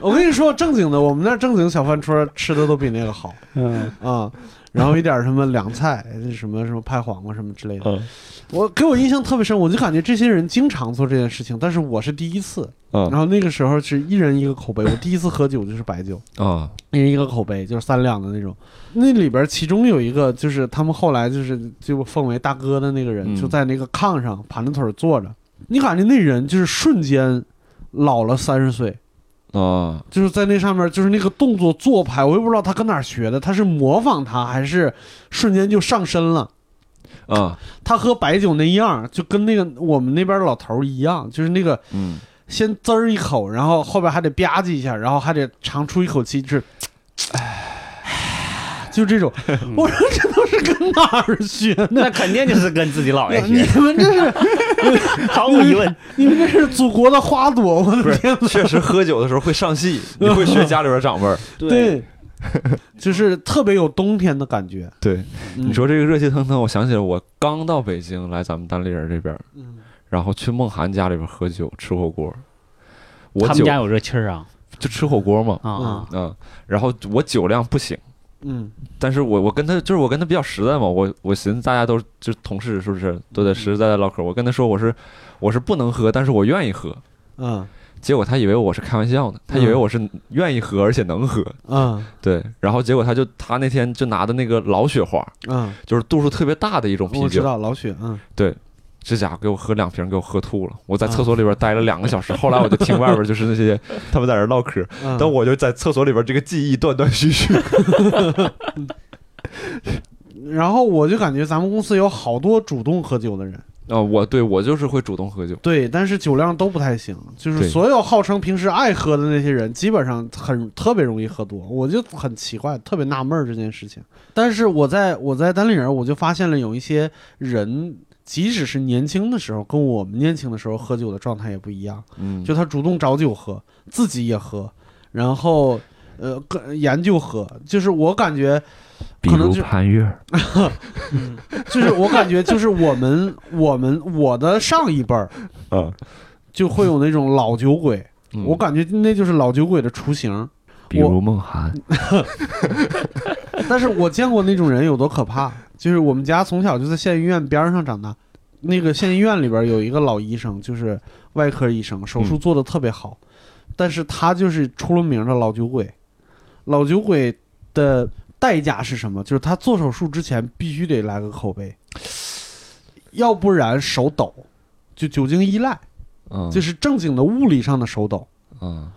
我跟你说正经的，我们那正经小饭桌吃的都比那个好，嗯啊。然后一点什么凉菜，什么什么拍黄瓜什么之类的，我给我印象特别深，我就感觉这些人经常做这件事情，但是我是第一次。然后那个时候是一人一个口杯，*laughs* 我第一次喝酒就是白酒。啊，一人一个口杯，就是三两的那种。那里边其中有一个就是他们后来就是就奉为大哥的那个人，就在那个炕上盘着腿坐着，你感觉那人就是瞬间老了三十岁。啊，就是在那上面，就是那个动作做派，我也不知道他跟哪儿学的，他是模仿他，还是瞬间就上身了？啊，他喝白酒那样，就跟那个我们那边老头一样，就是那个，嗯，先滋儿一口，然后后边还得吧唧一下，然后还得长出一口气，就是，*laughs* 唉。就这种，我说这都是跟哪儿学的？*laughs* 那肯定就是跟自己姥爷学。*laughs* 你们这是 *laughs* 毫无疑问，你们这是祖国的花朵。我的天确实喝酒的时候会上戏，你会学家里边长辈儿。*laughs* 对，就是特别有冬天的感觉。对，你说这个热气腾腾，我想起来我刚到北京来咱们单立人这边，然后去梦涵家里边喝酒吃火锅。他们家有热气儿啊？就吃火锅嘛。啊嗯，然后我酒量不行。嗯，但是我我跟他就是我跟他比较实在嘛，我我寻思大家都就是同事是不是都得实实在在唠嗑？我跟他说我是我是不能喝，但是我愿意喝。嗯，结果他以为我是开玩笑呢，他以为我是愿意喝而且能喝。嗯，对，然后结果他就他那天就拿的那个老雪花，嗯，就是度数特别大的一种啤酒，我知道老雪，嗯，对。这家伙给我喝两瓶，给我喝吐了。我在厕所里边待了两个小时，后来我就听外边就是那些 *laughs* 他们在那唠嗑，但我就在厕所里边，这个记忆断断续续。*laughs* 然后我就感觉咱们公司有好多主动喝酒的人啊，我对我就是会主动喝酒，对，但是酒量都不太行。就是所有号称平时爱喝的那些人，基本上很特别容易喝多，我就很奇怪，特别纳闷这件事情。但是我在我在单立人，我就发现了有一些人。即使是年轻的时候，跟我们年轻的时候喝酒的状态也不一样。嗯，就他主动找酒喝，自己也喝，然后呃，研究喝。就是我感觉，可能就潘越，*laughs* 就是我感觉，就是我们我们我的上一辈儿，嗯，就会有那种老酒鬼。我感觉那就是老酒鬼的雏形。比如梦涵，*laughs* 但是我见过那种人有多可怕。就是我们家从小就在县医院边上长大，那个县医院里边有一个老医生，就是外科医生，手术做的特别好，但是他就是出了名的老酒鬼。老酒鬼的代价是什么？就是他做手术之前必须得来个口碑，要不然手抖，就酒精依赖，嗯就是正经的物理上的手抖，嗯。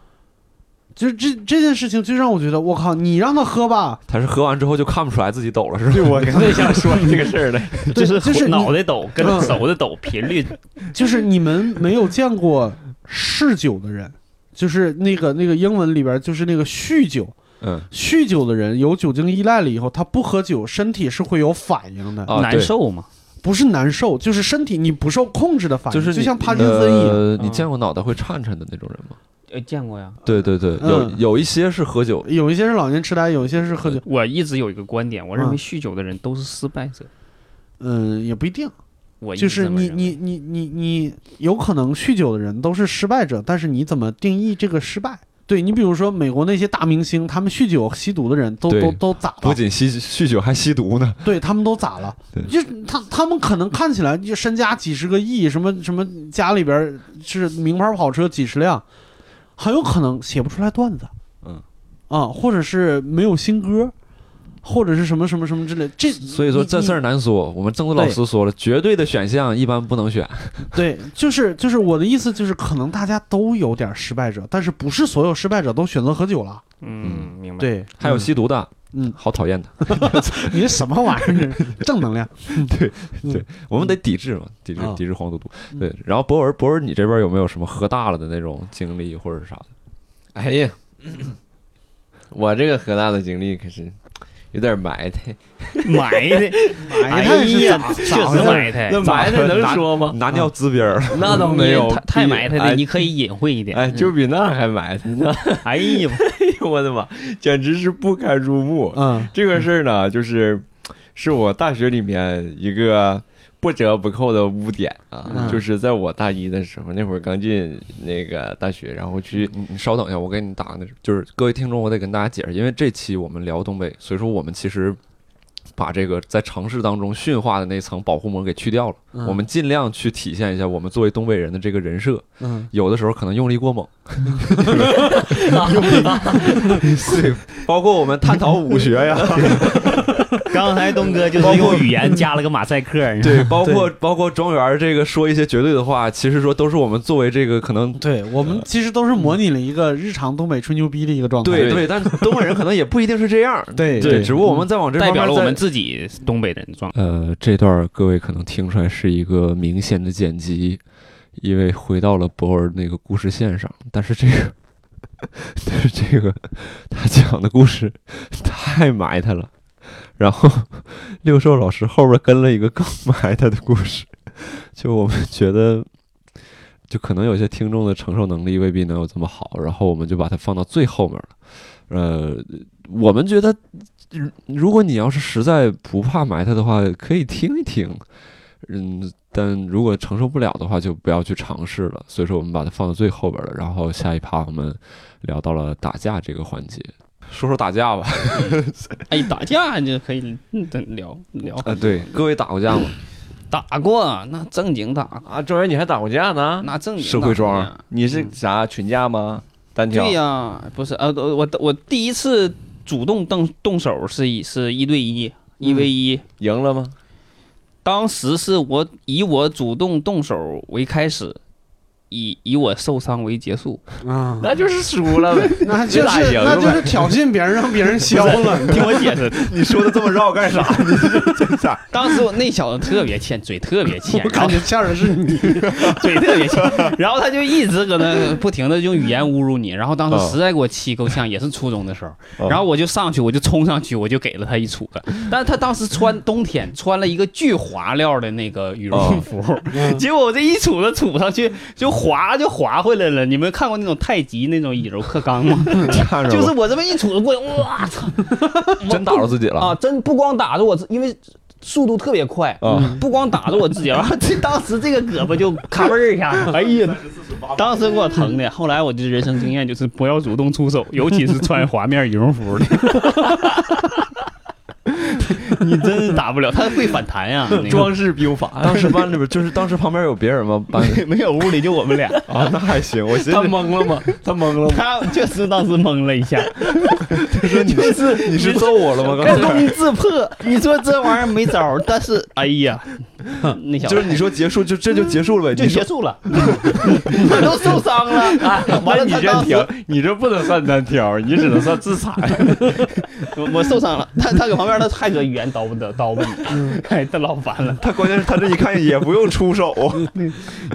就是这这件事情，就让我觉得，我靠，你让他喝吧，他是喝完之后就看不出来自己抖了，是吧？我刚才想说这个事儿嘞，*laughs* 就是就是脑袋抖跟手的抖频率，就是你们没有见过嗜酒的人，就是那个那个英文里边就是那个酗酒，嗯，酗酒的人有酒精依赖了以后，他不喝酒，身体是会有反应的，难受吗？不是难受，就是身体你不受控制的反应，就是就像帕金森一样。你见过脑袋会颤颤的那种人吗？呃，见过呀。对对对，有有一些是喝酒，有一些是老年痴呆，有一些是喝酒。我一直有一个观点，我认为酗酒的人都是失败者。嗯，也不一定。我就是你你你你你有可能酗酒的人都是失败者，但是你怎么定义这个失败？对你比如说美国那些大明星，他们酗酒吸毒的人都都都咋了？不仅吸酗酒还吸毒呢。对他们都咋了？就他他们可能看起来就身家几十个亿，什么什么家里边是名牌跑车几十辆。很有可能写不出来段子，嗯，啊，或者是没有新歌，或者是什么什么什么之类。这所以说这事儿难说。我们郑州老师说了，绝对的选项一般不能选。*laughs* 对，就是就是我的意思就是，可能大家都有点失败者，但是不是所有失败者都选择喝酒了。嗯，明白。对，还有吸毒的，嗯，好讨厌的。*laughs* 你什么玩意儿？*laughs* 正能量。对对，我们得抵制嘛，抵制抵制黄赌毒。对，然后博文博文，你这边有没有什么喝大了的那种经历或者啥的？哎呀，*coughs* 我这个喝大的经历可是有点埋汰，*laughs* 埋汰，埋汰是咋？确实埋汰，那埋汰能说吗？拿尿滋边儿，*laughs* 那倒没有，太埋汰了，你可以隐晦一点。哎，就比那还埋汰呢。*laughs* 哎呦，哎呦我的妈，简直是不堪入目。嗯，这个事儿呢，就是是我大学里面一个。不折不扣的污点啊，就是在我大一的时候，那会儿刚进那个大学，然后去，你稍等一下，我给你打个，就是各位听众，我得跟大家解释，因为这期我们聊东北，所以说我们其实把这个在城市当中驯化的那层保护膜给去掉了，我们尽量去体现一下我们作为东北人的这个人设，有的时候可能用力过猛，*laughs* 对，包括我们探讨武学呀。*laughs* 刚才东哥就是用语言加了个马赛克，对，包括包括庄园这个说一些绝对的话，其实说都是我们作为这个可能，对我们其实都是模拟了一个日常东北吹牛逼的一个状态，对对，但东北人可能也不一定是这样，*laughs* 对。对，只不过我们在往这代表了我们自己东北人的状态。呃，这段各位可能听出来是是一个明显的剪辑，因为回到了博尔那个故事线上，但是这个，但是这个他讲的故事太埋汰了。然后，六兽老师后边跟了一个更埋汰的故事，就我们觉得，就可能有些听众的承受能力未必能有这么好，然后我们就把它放到最后面了。呃，我们觉得，如果你要是实在不怕埋汰的话，可以听一听，嗯，但如果承受不了的话，就不要去尝试了。所以说，我们把它放到最后边了。然后下一趴我们聊到了打架这个环节。说说打架吧，哎，打架就可以等聊 *laughs* 聊。啊，对，各位打过架吗？打过，那正经打啊。周元，你还打过架呢？那正经社会装，你是啥群架吗？单挑？对呀，不是，呃，我我第一次主动动动手是一是一对一，一 v 一，赢了吗？当时是我以我主动动手为开始。以以我受伤为结束啊，那就是输了呗，*laughs* 那就是那就是挑衅别人，让别人消了。你听我解释，*laughs* 你说的这么绕干啥？*laughs* 你真傻。当时我那小子特别欠，嘴特别欠，我感觉欠的是你，嘴特别欠。然后他就一直搁那不停的用语言侮辱你。然后当时实在给我气够呛，也是初中的时候。然后我就上去，我就冲上去，我就给了他一杵子。但是他当时穿冬天穿了一个巨滑料的那个羽绒服，结果我这一杵子杵上去就。滑就滑回来了，你们看过那种太极那种以柔克刚吗？*laughs* 就是我这么一杵子过去，我操，*laughs* 真打着自己了啊！真不光打着我，因为速度特别快啊，不光打着我自己，然 *laughs* 后这当时这个胳膊就咔嘣一下，哎呀，当时给我疼的。后来我的人生经验就是不要主动出手，尤其是穿滑面羽绒服的。*laughs* 你真是打不了，他会反弹呀！*laughs* 装饰兵法。当时班里边就是当时旁边有别人吗？班里 *laughs* 没有，屋里就我们俩啊，那还行。我他懵了吗？他懵了吗？他确实当时懵了一下。他说：“你是你是揍我了吗？”刚才自破，你说这玩意儿没招，但是哎呀，那小就是你说结束就这就结束了呗？就结束了，他都受伤了。完了，你这挑，你这不能算单挑，你只能算自残。我我受伤了，他他搁旁边，他还搁语言叨不叨叨不你，*laughs* 哎，他老烦了。他关键是，他这一看也不用出手，*laughs*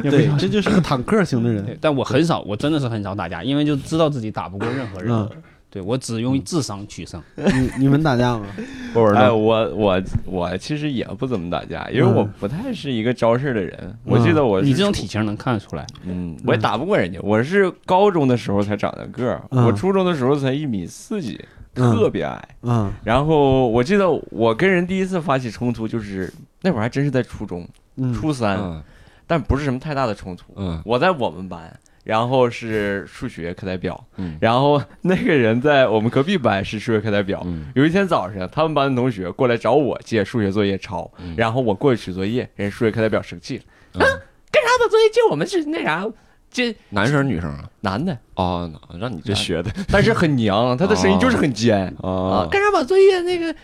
对，这就是个坦克型的人。但我很少，我真的是很少打架，因为就知道自己打不过任何人。对我只用智商取胜。你你们打架吗？*laughs* 哎，我我我其实也不怎么打架，因为我不太是一个招式的人。我记得我你这种体型能看得出来。嗯，我也打不过人家。我是高中的时候才长的个儿，我初中的时候才一米四几。特别矮，嗯，然后我记得我跟人第一次发起冲突，就是那会儿还真是在初中，初三，但不是什么太大的冲突。嗯，我在我们班，然后是数学课代表，嗯，然后那个人在我们隔壁班是数学课代表。有一天早上，他们班的同学过来找我借数学作业抄，然后我过去取作业，人数学课代表生气了，啊，干啥把作业借我们？是那啥？这男生女生啊？男的啊，让你这学的，但是很娘，他的声音就是很尖啊。干啥把作业那个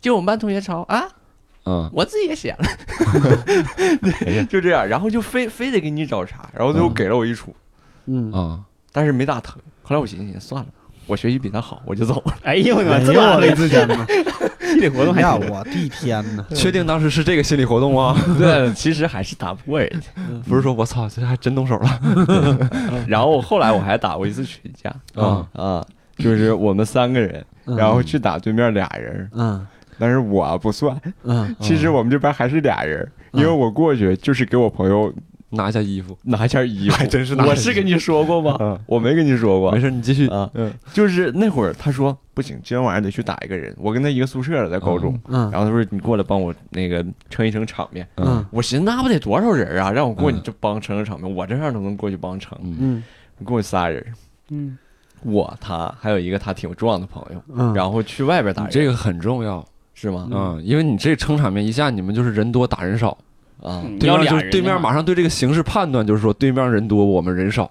就我们班同学抄啊？嗯，我自己也写了，*laughs* 就这样，然后就非非得给你找茬，然后最后给了我一杵，嗯啊，但是没咋疼。后来我寻思，算了。我学习比他好，我就走了。哎呦我的妈，这么没自己吗？心理 *laughs* 活动还呀，我的天哪！确定当时是这个心理活动吗？*laughs* 对，其实还是打不过人家。不是说我操，这还真动手了。*laughs* 然后后来我还打过一次群架啊啊，就是我们三个人，然后去打对面俩人。嗯，但是我不算。嗯，其实我们这边还是俩人，因为我过去就是给我朋友。拿一下衣服，拿一件衣服，还真是。我是跟你说过吗？嗯，我没跟你说过。没事，你继续啊。嗯，就是那会儿，他说不行，今天晚上得去打一个人。我跟他一个宿舍的，在高中。嗯。然后他说：“你过来帮我那个撑一撑场面。”嗯。我寻思那不得多少人啊？让我过去就帮撑撑场面，我这样都能过去帮撑。嗯。你过去仨人。嗯。我他还有一个他挺壮的朋友。嗯。然后去外边打人，这个很重要，是吗？嗯，因为你这撑场面一下，你们就是人多打人少。啊，对面就是对面，马上对这个形势判断就是说，对面人多，我们人少，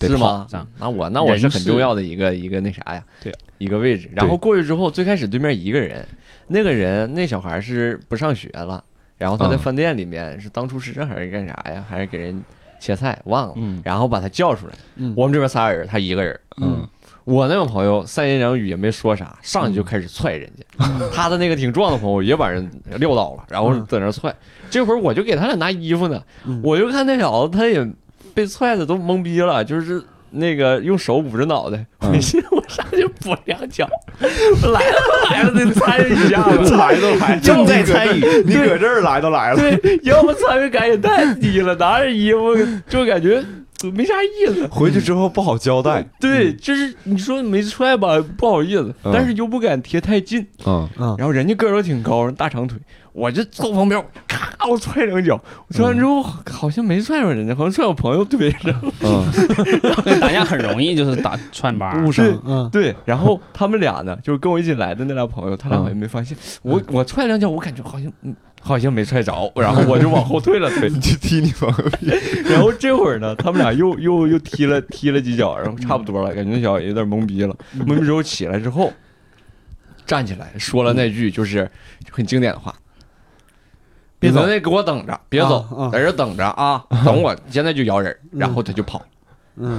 是吗？那我那我是很重要的一个一个那啥呀，对，一个位置。然后过去之后，最开始对面一个人，那个人那小孩是不上学了，然后他在饭店里面是当厨师还是干啥呀？还是给人切菜忘了，然后把他叫出来。我们这边仨人，他一个人。嗯。我那个朋友三言两语也没说啥，上去就开始踹人家。他的那个挺壮的朋友也把人撂倒了，然后在那踹。这会儿我就给他俩拿衣服呢，我就看那小子他也被踹的都懵逼了，就是那个用手捂着脑袋。我信我上去补两脚，来都来了得参与一下子，*laughs* 来都来，正在参与。你搁这儿来都来了，对，*laughs* 要不参与感也太低了，拿着衣服就感觉。没啥意思，回去之后不好交代。对，就是你说没踹吧，不好意思，但是又不敢贴太近。嗯嗯。然后人家个儿挺高，大长腿，我就坐旁边，咔，我踹两脚。踹完之后好像没踹着人家，好像踹我朋友腿上。嗯。*laughs* 打架很容易，就是打串把误伤。嗯，对。然后他们俩呢，就是跟我一起来的那俩朋友，他俩好像没发现我，我踹两脚，我感觉好像嗯。好像没踹着，然后我就往后退了退，*laughs* 你去踢你朋友。*laughs* 然后这会儿呢，他们俩又又又踢了踢了几脚，然后差不多了，感觉那小子有点懵逼了。懵逼之后起来之后，站起来说了那句就是很经典的话：“别走那给我等着，别走，在这等着啊，等我现在就摇人。”然后他就跑。嗯，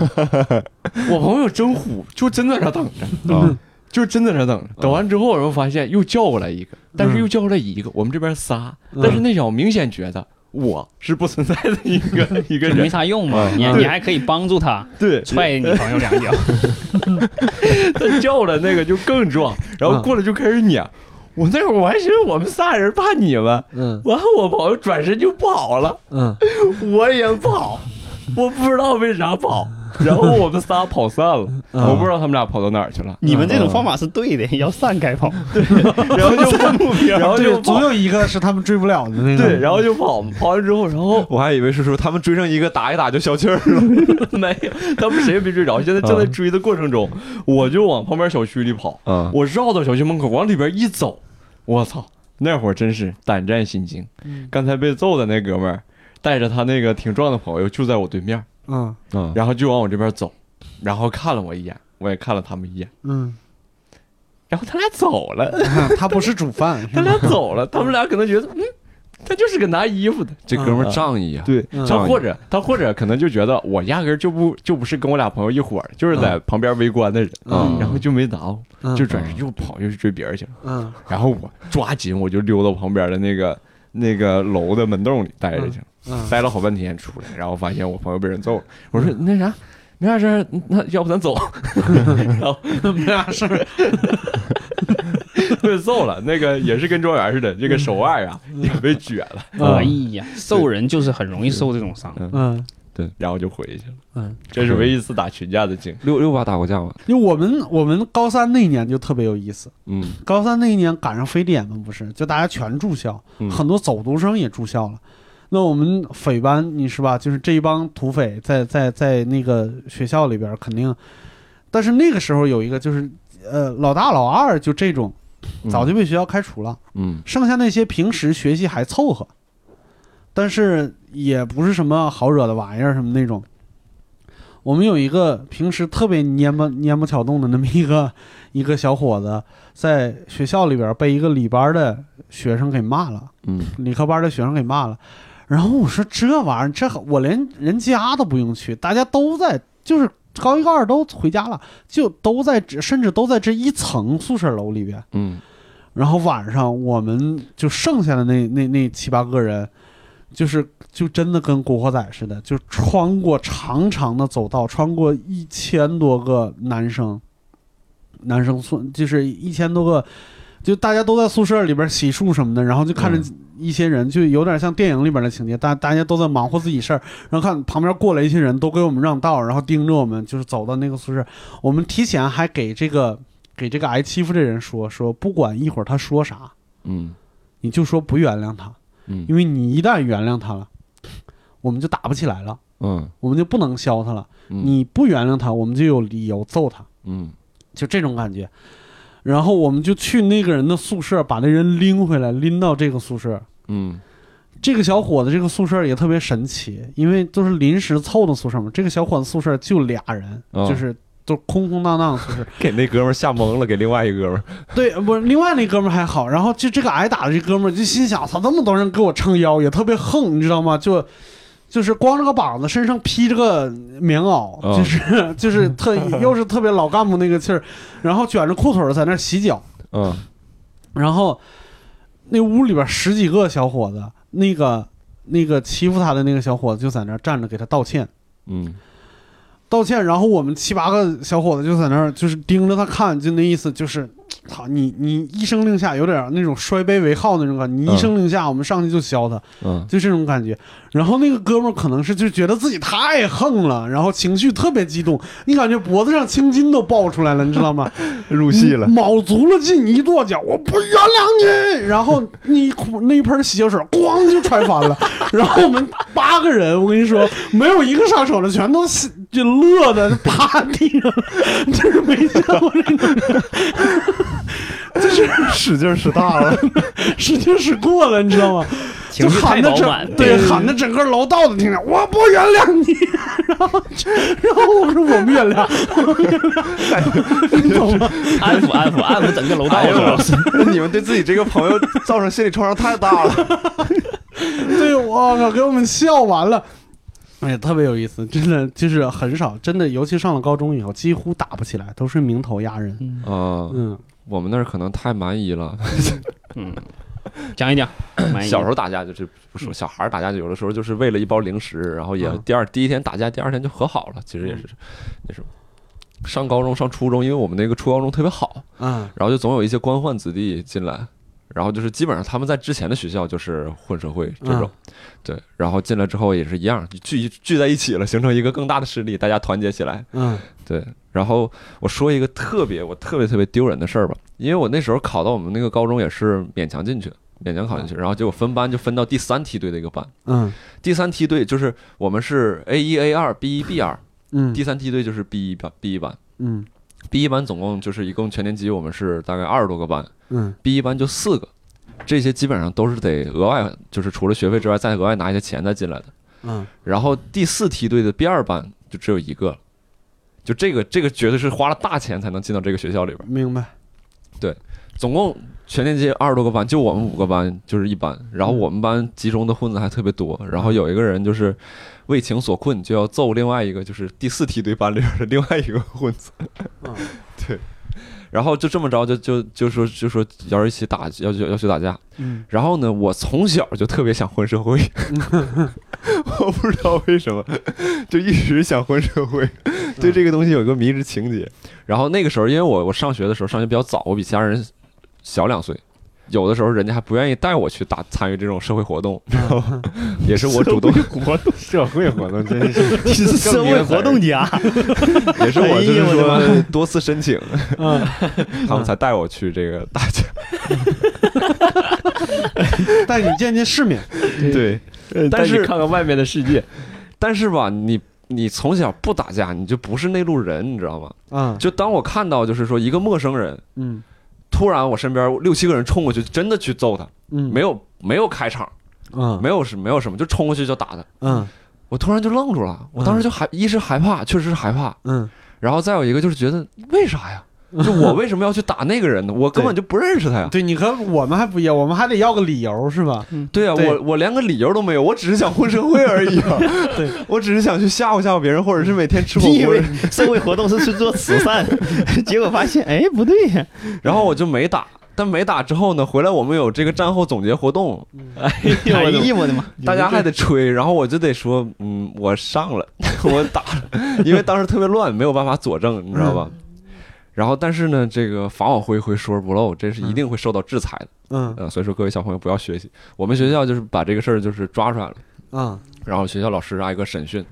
*laughs* 我朋友真虎，就真在这等着。就真在那等着，等完之后，然后发现又叫过来一个，但是又叫过来一个，我们这边仨，但是那小子明显觉得我是不存在的一个一个人，没啥用嘛，你你还可以帮助他，对，踹你朋友两脚。*laughs* 他叫了那个就更壮，然后过来就开始撵，我那会儿我还寻思我们仨人怕你们，嗯，完了我朋友转身就跑了，嗯，我也跑，我不知道为啥跑。*laughs* 然后我们仨跑散了，我不知道他们俩跑到哪儿去了。你们这种方法是对的，要散开跑。*laughs* 对，然后就换目标，然后就总有一个是他们追不了的那个。对，然后就跑，跑完之后，然后我还以为是说他们追上一个打一打就消气儿了，*laughs* 没有，他们谁也没追着。现在正在追的过程中，我就往旁边小区里跑。我绕到小区门口，往里边一走，我操，那会儿真是胆战心惊。刚才被揍的那哥们儿，带着他那个挺壮的朋友就在我对面。嗯。嗯，然后就往我这边走，然后看了我一眼，我也看了他们一眼，嗯，然后他俩走了，*laughs* 他不是主犯，*laughs* 他俩走了，他们俩可能觉得，嗯，他就是个拿衣服的，这哥们仗义啊，对，他或者他或者可能就觉得我压根就不就不是跟我俩朋友一伙儿，就是在旁边围观的人，嗯，然后就没打，就转身又跑又去追别人去了，嗯，然后我抓紧我就溜到旁边的那个那个楼的门洞里待着去了。待了好半天出来，然后发现我朋友被人揍了。我说那啥，没啥事，那要不咱走？*laughs* 然后 *laughs* 没啥事儿，*laughs* 被揍了。那个也是跟庄园似的，这个手腕啊也被撅了。哎呀，揍人就是很容易受这种伤。嗯，对，然后就回去了。嗯，这是唯一一次打群架的经历。六六把打过架吗？因为我们我们高三那一年就特别有意思。嗯，高三那一年赶上非典嘛，不是？就大家全住校，很多走读生也住校了。那我们匪班，你是吧？就是这一帮土匪在在在那个学校里边肯定，但是那个时候有一个就是，呃，老大老二就这种，早就被学校开除了。嗯，剩下那些平时学习还凑合，但是也不是什么好惹的玩意儿什么那种。我们有一个平时特别蔫不蔫不巧动的那么一个 *laughs* 一个小伙子，在学校里边被一个理班的学生给骂了。嗯，理科班的学生给骂了。然后我说这玩意儿，这我连人家都不用去，大家都在，就是高一高二都回家了，就都在，甚至都在这一层宿舍楼里边。嗯，然后晚上我们就剩下的那那那七八个人，就是就真的跟古惑仔似的，就穿过长长的走道，穿过一千多个男生，男生宿，就是一千多个，就大家都在宿舍里边洗漱什么的，然后就看着一些人，就有点像电影里边的情节，大大家都在忙活自己事儿，然后看旁边过来一些人都给我们让道，然后盯着我们，就是走到那个宿舍，我们提前还给这个给这个挨欺负这人说说，不管一会儿他说啥，嗯，你就说不原谅他，嗯，因为你一旦原谅他了，我们就打不起来了，嗯，我们就不能削他了。你不原谅他，我们就有理由揍他。嗯，就这种感觉。然后我们就去那个人的宿舍，把那人拎回来，拎到这个宿舍。嗯，这个小伙子这个宿舍也特别神奇，因为都是临时凑的宿舍嘛。这个小伙子宿舍就俩人，就是都空空荡荡的宿舍。*laughs* 给那哥们儿吓懵了，给另外一哥们儿。*laughs* 对，不是另外那哥们儿还好。然后就这个挨打的这哥们儿就心想：操，这么多人给我撑腰，也特别横，你知道吗？就。就是光着个膀子，身上披着个棉袄，就是 *laughs* 就是 *laughs* 特又是特别老干部那个气儿，然后卷着裤腿在那洗脚，嗯，然后那屋里边十几个小伙子，那个那个欺负他的那个小伙子就在那站着给他道歉，嗯，道歉，然后我们七八个小伙子就在那儿就是盯着他看，就那意思就是。操你！你一声令下，有点那种摔杯为号那种感觉。你一声令下，我们上去就削他，嗯，就这种感觉。然后那个哥们儿可能是就觉得自己太横了，然后情绪特别激动，你感觉脖子上青筋都爆出来了，你知道吗？*laughs* 入戏了，卯足了劲，一跺脚，我不原谅你。然后那那一盆洗脚水咣就踹翻了。然后我们八个人，我跟你说，没有一个上手的，全都就乐的趴地上，*laughs* 就是没见过这种。*laughs* 就是 *laughs* 使劲使大了，*laughs* 使劲使过了，你知道吗？就喊的整对喊的整个楼道都听见，我不原谅你。然后然后我说我们原谅，你懂吗？安抚安抚安抚整个楼道是吧？你们对自己这个朋友造成心理创伤太大了。对，我靠，给我们笑完了。哎，特别有意思，真的就是很少，真的，尤其上了高中以后，几乎打不起来，都是名头压人。啊，嗯。我们那儿可能太蛮夷了，*laughs* 嗯，讲一讲，*coughs* 小时候打架就是不说，小孩打架有的时候就是为了一包零食，然后也第二第一天打架，第二天就和好了，其实也是那什么。上高中上初中，因为我们那个初高中特别好，嗯，然后就总有一些官宦子弟进来。然后就是基本上他们在之前的学校就是混社会这种，对，然后进来之后也是一样，聚聚在一起了，形成一个更大的势力，大家团结起来，嗯，对。然后我说一个特别我特别特别丢人的事儿吧，因为我那时候考到我们那个高中也是勉强进去，勉强考进去，然后结果分班就分到第三梯队的一个班，嗯，第三梯队就是我们是 A 一 A 二 B 一 B 二，嗯，第三梯队就是 B 一班 B 一班，嗯，B 一班总共就是一共全年级我们是大概二十多个班，嗯，B 一班就四个。这些基本上都是得额外，就是除了学费之外，再额外拿一些钱再进来的。嗯，然后第四梯队的 B 二班就只有一个，就这个这个绝对是花了大钱才能进到这个学校里边。明白。对，总共全年级二十多个班，就我们五个班就是一班。然后我们班集中的混子还特别多。然后有一个人就是为情所困，就要揍另外一个就是第四梯队班里边的另外一个混子。嗯，*laughs* 对。然后就这么着，就就就说就说要一起打，要要要去打架。嗯。然后呢，我从小就特别想混社会，*laughs* 我不知道为什么，就一直想混社会，对这个东西有一个迷之情节。然后那个时候，因为我我上学的时候上学比较早，我比其他人小两岁。有的时候人家还不愿意带我去打参与这种社会活动，*laughs* 也是我主动活动社会活动，真是 *laughs* 社会活动家，也是我就是说多次申请，*laughs* 他们才带我去这个打架，带你见见世面，对，但是看看外面的世界，但是吧，你你从小不打架，你就不是那路人，你知道吗？啊，就当我看到就是说一个陌生人，嗯。突然，我身边六七个人冲过去，真的去揍他。嗯，没有没有开场，嗯，没有什没有什么，就冲过去就打他。嗯，我突然就愣住了，我当时就害，一是害怕，确实是害怕。嗯，然后再有一个就是觉得为啥呀？*laughs* 就我为什么要去打那个人呢？我根本就不认识他呀。对你和我们还不一样，我们还得要个理由是吧？对呀，我我连个理由都没有，我只是想混社会而已啊。*laughs* 对，*laughs* 我只是想去吓唬吓唬别人，或者是每天吃火锅。以为社会活动是去做慈善，结果发现哎不对呀。然后我就没打。但没打之后呢，回来我们有这个战后总结活动，哎呦我的妈！大家还得吹，然后我就得说，嗯，我上了，我打了，因为当时特别乱，没有办法佐证，你知道吧？然后但是呢，这个法网恢恢，疏而不漏，这是一定会受到制裁的。嗯，呃，所以说各位小朋友不要学习。我们学校就是把这个事儿就是抓出来了。嗯，然后学校老师挨个审讯，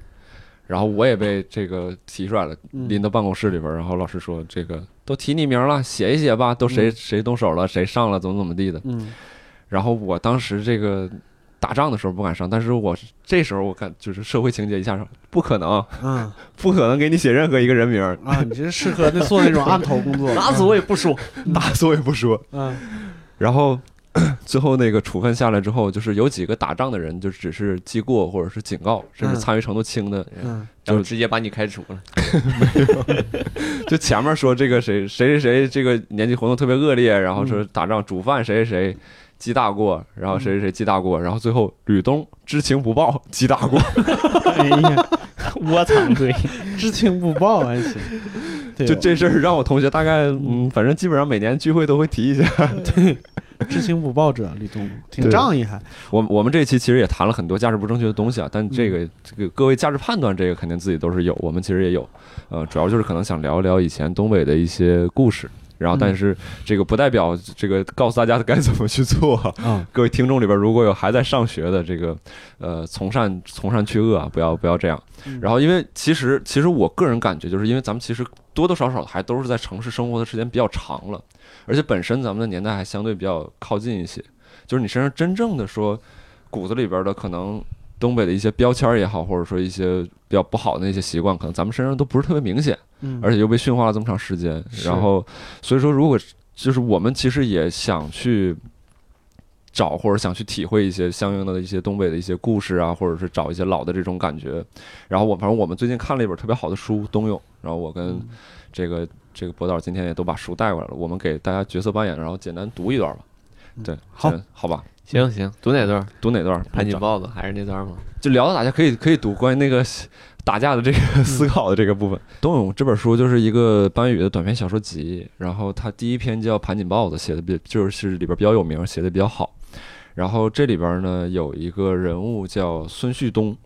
然后我也被这个提出来了，拎到办公室里边，然后老师说这个都提你名了，写一写吧，都谁谁动手了，谁上了，怎么怎么地的。嗯，然后我当时这个。打仗的时候不敢上，但是我这时候我看就是社会情节一下上，不可能，嗯，不可能给你写任何一个人名啊，你这适合那做那种案头工作，*laughs* 打死我也不说，打死我也不说，嗯，然后 *coughs* 最后那个处分下来之后，就是有几个打仗的人就只是记过或者是警告，甚至参与程度轻的，嗯，就直接把你开除了，*laughs* 没有，*laughs* 就前面说这个谁谁谁谁这个年纪活动特别恶劣，然后说打仗主犯谁谁谁。记大过，然后谁谁谁记大过，然后最后吕东知情不报 *laughs* 记大过。哎呀，窝藏罪，*laughs* 知情不报还行。就这事儿让我同学大概嗯，反正基本上每年聚会都会提一下。对，知情不报者吕东挺仗义还。我我们这期其实也谈了很多价值不正确的东西啊，但这个这个各位价值判断这个肯定自己都是有，我们其实也有。呃，主要就是可能想聊一聊以前东北的一些故事。然后，但是这个不代表这个告诉大家该怎么去做啊！各位听众里边如果有还在上学的，这个呃，从善从善去恶啊，不要不要这样。然后，因为其实其实我个人感觉，就是因为咱们其实多多少少还都是在城市生活的时间比较长了，而且本身咱们的年代还相对比较靠近一些，就是你身上真正的说骨子里边的可能。东北的一些标签也好，或者说一些比较不好的那些习惯，可能咱们身上都不是特别明显，嗯，而且又被驯化了这么长时间，然后，所以说，如果就是我们其实也想去找或者想去体会一些相应的一些东北的一些故事啊，或者是找一些老的这种感觉，然后我反正我们最近看了一本特别好的书《冬泳》，然后我跟这个这个博导今天也都把书带过来了，我们给大家角色扮演，然后简单读一段吧，对，好，好吧。行行，读哪段？读哪段？盘锦豹子还是那段吗？就聊到打架，可以可以读关于那个打架的这个思考的这个部分。*laughs* 冬泳这本书就是一个班宇的短篇小说集，然后他第一篇叫盘锦豹子，写的比就是里边比较有名，写的比较好。然后这里边呢有一个人物叫孙旭东，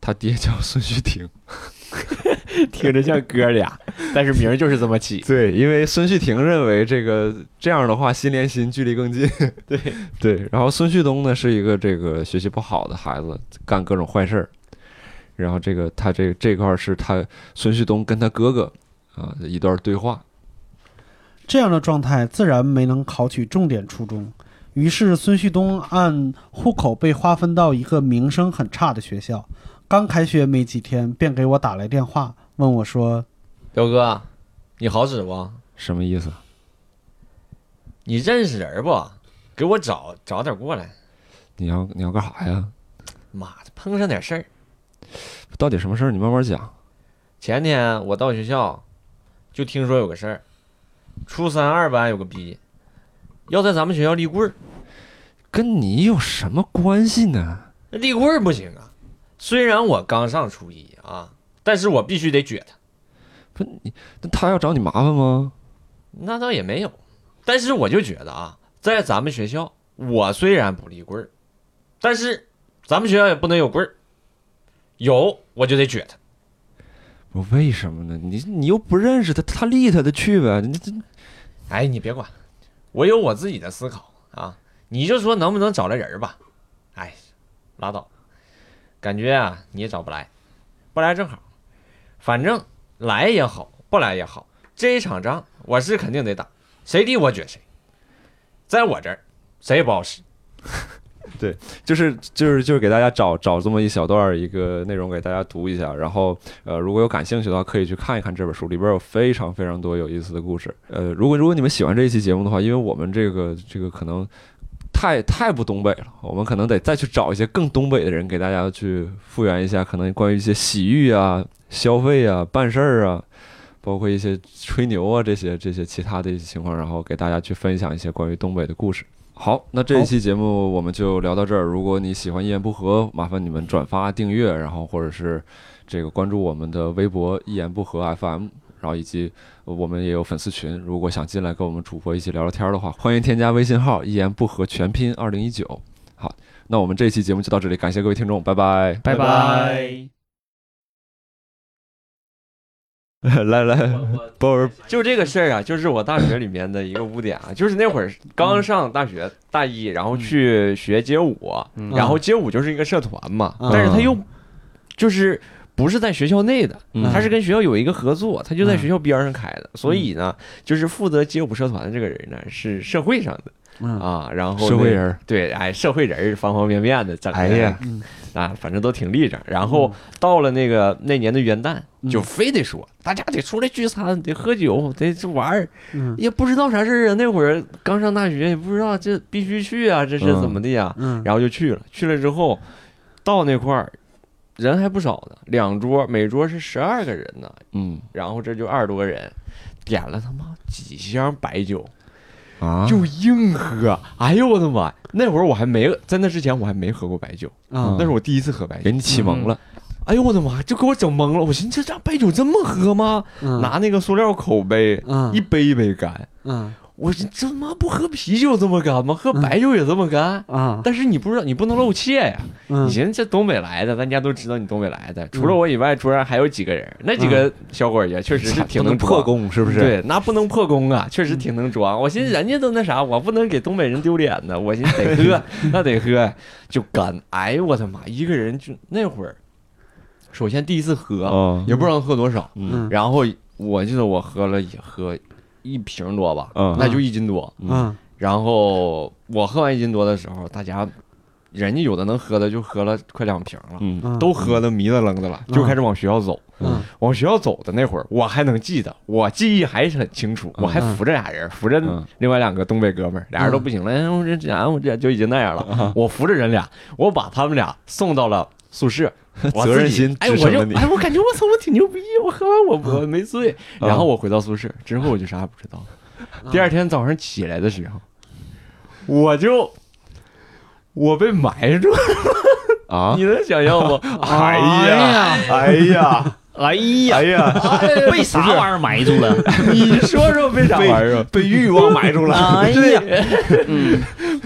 他爹叫孙旭婷。*laughs* *laughs* 听着像哥俩，但是名儿就是这么起。*laughs* 对，因为孙旭婷认为这个这样的话心连心，距离更近。*laughs* 对对，然后孙旭东呢是一个这个学习不好的孩子，干各种坏事儿。然后这个他这这块是他孙旭东跟他哥哥啊一段对话。这样的状态自然没能考取重点初中，于是孙旭东按户口被划分到一个名声很差的学校。刚开学没几天，便给我打来电话，问我说：“彪哥，你好使不？什么意思？你认识人不？给我找找点过来。你要你要干啥呀？妈的，碰上点事儿。到底什么事儿？你慢慢讲。前天我到学校，就听说有个事儿，初三二班有个逼，要在咱们学校立棍儿。跟你有什么关系呢？立棍儿不行啊。”虽然我刚上初一啊，但是我必须得撅他。不，你那他要找你麻烦吗？那倒也没有，但是我就觉得啊，在咱们学校，我虽然不立棍儿，但是咱们学校也不能有棍儿，有我就得撅他。我为什么呢？你你又不认识他，他立他的去呗。你这，哎，你别管，我有我自己的思考啊。你就说能不能找来人吧？哎，拉倒。感觉啊，你也找不来，不来正好，反正来也好，不来也好，这一场仗我是肯定得打，谁敌我撅谁，在我这儿谁也不好使。*laughs* 对，就是就是就是给大家找找这么一小段一个内容给大家读一下，然后呃，如果有感兴趣的话，可以去看一看这本书，里边有非常非常多有意思的故事。呃，如果如果你们喜欢这一期节目的话，因为我们这个这个可能。太太不东北了，我们可能得再去找一些更东北的人，给大家去复原一下，可能关于一些洗浴啊、消费啊、办事儿啊，包括一些吹牛啊这些这些其他的一些情况，然后给大家去分享一些关于东北的故事。好，那这一期节目我们就聊到这儿。如果你喜欢一言不合，麻烦你们转发、订阅，然后或者是这个关注我们的微博“一言不合 FM”。然后以及我们也有粉丝群，如果想进来跟我们主播一起聊聊天的话，欢迎添加微信号“一言不合全拼二零一九”。好，那我们这期节目就到这里，感谢各位听众，拜拜，拜拜。来 *laughs* 来，波儿，就这个事儿啊，就是我大学里面的一个污点啊，就是那会儿刚上大学大一，然后去学街舞，然后街舞就是一个社团嘛，但是他又就是不是在学校内的，他是跟学校有一个合作，他就在学校边上开的，所以呢，就是负责街舞社团的这个人呢是社会上的啊，然后社会人对，哎，社会人方方面面的，哎呀。啊，反正都挺立正。然后到了那个那年的元旦，就非得说大家得出来聚餐，得喝酒，得玩儿。也不知道啥事儿啊。那会儿刚上大学，也不知道这必须去啊，这是怎么的呀？然后就去了。去了之后，到那块儿人还不少呢，两桌，每桌是十二个人呢。嗯，然后这就二十多个人，点了他妈几箱白酒。啊！就硬喝，哎呦我的妈！那会儿我还没在那之前我还没喝过白酒啊，那是我第一次喝白酒，给你启蒙了。哎呦我的妈！就给我整懵了。我寻思这咋白酒这么喝吗？拿那个塑料口杯，一杯一杯干。嗯。我这妈不喝啤酒这么干吗？喝白酒也这么干啊！但是你不知道，你不能露怯呀。你寻思这东北来的，咱家都知道你东北来的。除了我以外，桌上还有几个人，那几个小伙也确实是 *laughs* 挺能破功，是不是？对，那不能破功啊，确实挺能装。我寻思人家都那啥，我不能给东北人丢脸呢。我寻思得喝，*laughs* 那得喝，就干。哎呦我的妈！一个人就那会儿，首先第一次喝，也不知道喝多少。嗯。然后我记得我喝了也喝。一瓶多吧，嗯，那就一斤多，嗯，然后我喝完一斤多的时候，大家，人家有的能喝的就喝了快两瓶了，嗯，都喝的迷了愣的了，就开始往学校走，嗯，往学校走的那会儿，我还能记得，我记忆还是很清楚，我还扶着俩人，扶着另外两个东北哥们儿，俩人都不行了，哎，*laughs* 我这俺我这就已经那样了，我扶着人俩，我把他们俩送到了宿舍。责任心支撑了你。哎，我感觉我操，我挺牛逼！我喝完我 *laughs* 我没醉，然后我回到宿舍之后，我就啥也不知道。*laughs* 第二天早上起来的时候，我就我被埋住了啊！*laughs* 你能想象吗？哎呀，哎呀！哎呀，哎呀，被啥玩意儿埋住了？*laughs* 你说说被啥玩意儿？被欲望埋住了。哎呀，嗯，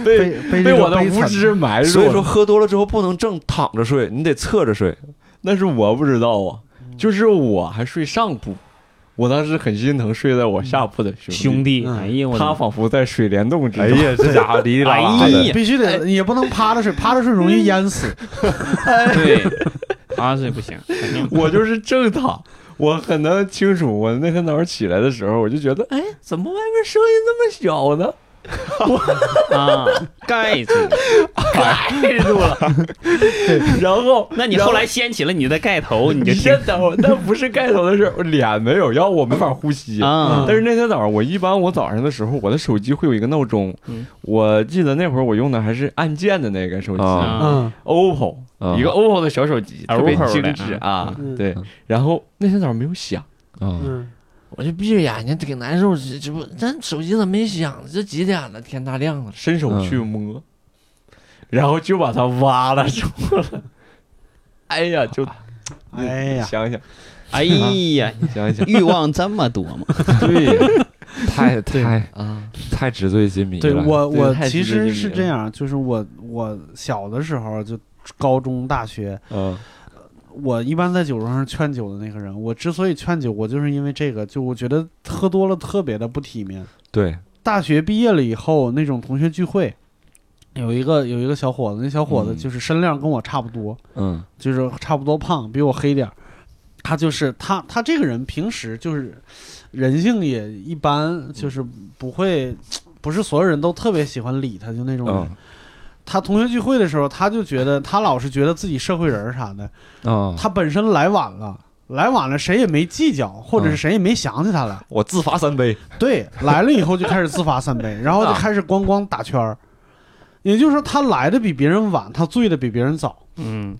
被被我的无知埋住了。所以说，喝多了之后不能正躺着睡，你得侧着睡。那是我不知道啊，就是我还睡上铺，我当时很心疼睡在我下铺的兄弟。哎呀，他仿佛在水帘洞之中。哎呀，这家伙离拉拉的，必须得也不能趴着睡，趴着睡容易淹死。*laughs* 对。啊，这不行！我就是正躺，我很能清楚。我那天早上起来的时候，我就觉得，哎，怎么外面声音那么小呢？*laughs* 啊，盖住，盖住了。然后，那你后来掀起了你的盖头，你就先等会那不是盖头的事，我脸没有，要我没法呼吸啊。但是那天早上，我一般我早上的时候，我的手机会有一个闹钟。我记得那会儿我用的还是按键的那个手机，嗯，OPPO，一个 OPPO 的小手机，特别精致啊。对，然后那天早上没有响，嗯。我就闭着眼睛，挺难受。这这不，咱手机怎么没响？这几点了？天大亮了，伸手去摸，然后就把它挖了出来。*laughs* 哎呀，就，哎呀，想想，哎呀，*laughs* 你想想，欲望这么多吗？*laughs* 对，太太啊，太纸醉金迷了。对我，我其实是这样，就是我我小的时候就高中、大学，嗯。我一般在酒桌上劝酒的那个人，我之所以劝酒，我就是因为这个，就我觉得喝多了特别的不体面。对，大学毕业了以后，那种同学聚会，有一个有一个小伙子，那小伙子就是身量跟我差不多，嗯，就是差不多胖，比我黑点儿。他就是他，他这个人平时就是人性也一般，就是不会，不是所有人都特别喜欢理他，就那种人。他同学聚会的时候，他就觉得他老是觉得自己社会人啥的啊。他本身来晚了，来晚了谁也没计较，或者是谁也没想起他来。我自罚三杯。对，来了以后就开始自罚三杯，*laughs* 然后就开始咣咣打圈儿。也就是说，他来的比别人晚，他醉的比别人早。嗯。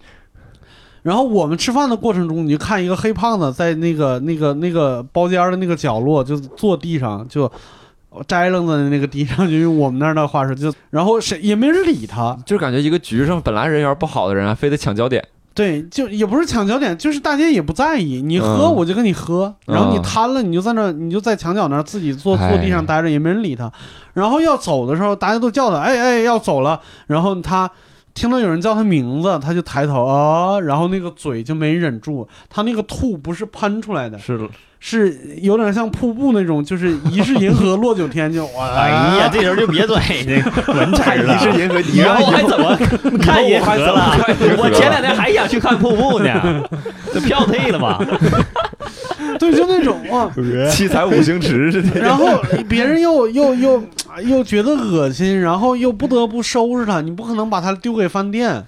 然后我们吃饭的过程中，你就看一个黑胖子在那个那个那个包间的那个角落，就坐地上就。摘楞在那个地上，就用我们那儿的话说，就然后谁也没人理他，就感觉一个局上本来人缘不好的人，非得抢焦点。对，就也不是抢焦点，就是大家也不在意，你喝我就跟你喝，然后你瘫了，你就在那，你就在墙角那儿自己坐坐地上待着，也没人理他。然后要走的时候，大家都叫他，哎哎，要走了。然后他听到有人叫他名字，他就抬头啊，然后那个嘴就没忍住，他那个吐不是喷出来的，是是有点像瀑布那种，就是疑是银河落九天就 *laughs* 哇！哎呀，这时候就别拽这文采 *laughs* 了。疑是银河，然后还怎么看银河了？我前两天还想去看瀑布呢，*laughs* 这票退了吧？对，就那种哇，七彩五星池似的。然后别人又又又又觉得恶心，然后又不得不收拾他，你不可能把他丢给饭店。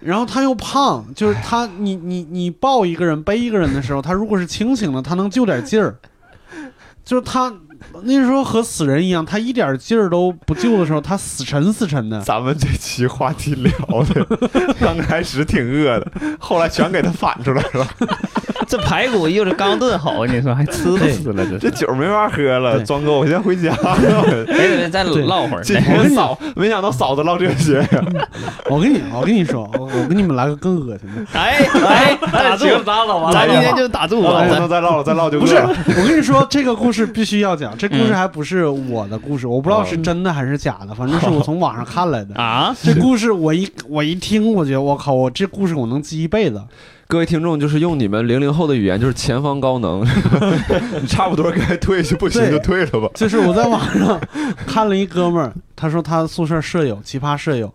然后他又胖，就是他，你你你抱一个人背一个人的时候，他如果是清醒的，他能就点劲儿，就是他。那时候和死人一样，他一点劲儿都不救的时候，他死沉死沉的。咱们这期话题聊的，*laughs* 刚开始挺饿的，后来全给他反出来了。*laughs* 这排骨又是刚炖好，你说还吃不死了？这这酒没法喝了，庄哥，我先回家。*laughs* 得再唠会儿。我嫂，没想到嫂子唠这些。我跟你，我跟你说，我我给你们来个更恶心的。哎哎，打住，咱今天就打住了，不能再唠了，再唠就不是。我跟你说，这个故事必须要讲。这故事还不是我的故事，我不知道是真的还是假的，反正是我从网上看来的 *laughs* 啊。*laughs* 这故事我一我一听，我觉得我靠，我这故事我能记一辈子。*laughs* 各位听众，就是用你们零零后的语言，就是前方高能，你差不多该退就，不行就退了吧。就是我在网上看了一哥们儿，他说他宿舍舍友奇葩舍友，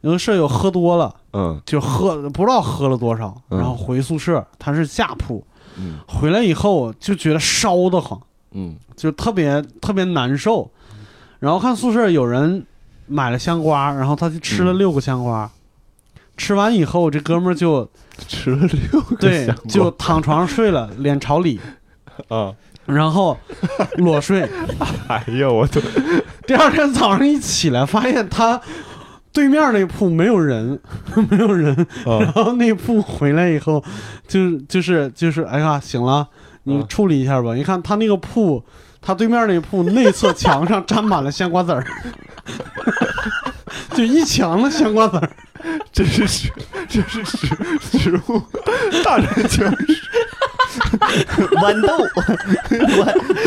有个舍友喝多了，嗯，就喝不知道喝了多少，然后回宿舍，他是下铺，嗯，回来以后就觉得烧得慌。嗯，就特别特别难受，然后看宿舍有人买了香瓜，然后他就吃了六个香瓜，吃完以后这哥们儿就吃了六个，对，就躺床上睡了，*laughs* 脸朝里，啊，然后裸睡。*laughs* 哎呀，我都 *laughs* 第二天早上一起来，发现他对面那铺没有人，没有人，然后那铺回来以后，就就是就是，哎呀，醒了。你处理一下吧。你看他那个铺，他对面那铺 *laughs* 内侧墙上沾满了香瓜子儿，*laughs* 就一墙的香瓜子儿。这是食，这是食食物大战僵尸。豌豆，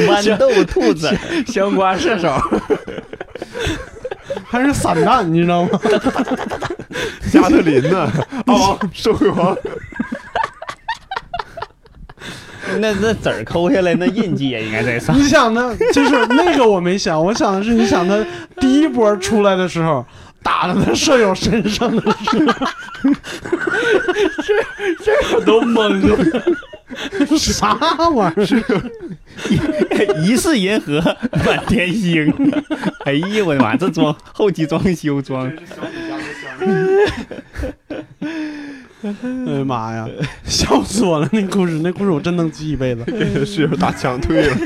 豌豌豆兔子，香瓜射手，还是散弹，你知道吗？加特林呢？阿王，社会王。*laughs* 那那籽儿抠下来，那印记也应该在上。你想的，就是那个我没想，我想的是，你想他第一波出来的时候，打了他舍友身上的时候，这这我都懵了，*laughs* 啥玩意儿？疑似银河满天星。哎呀，我的妈，这装后期装修装。哎呀妈呀！笑死我了！那故事，那故事我真能记一辈子。室友打枪退了。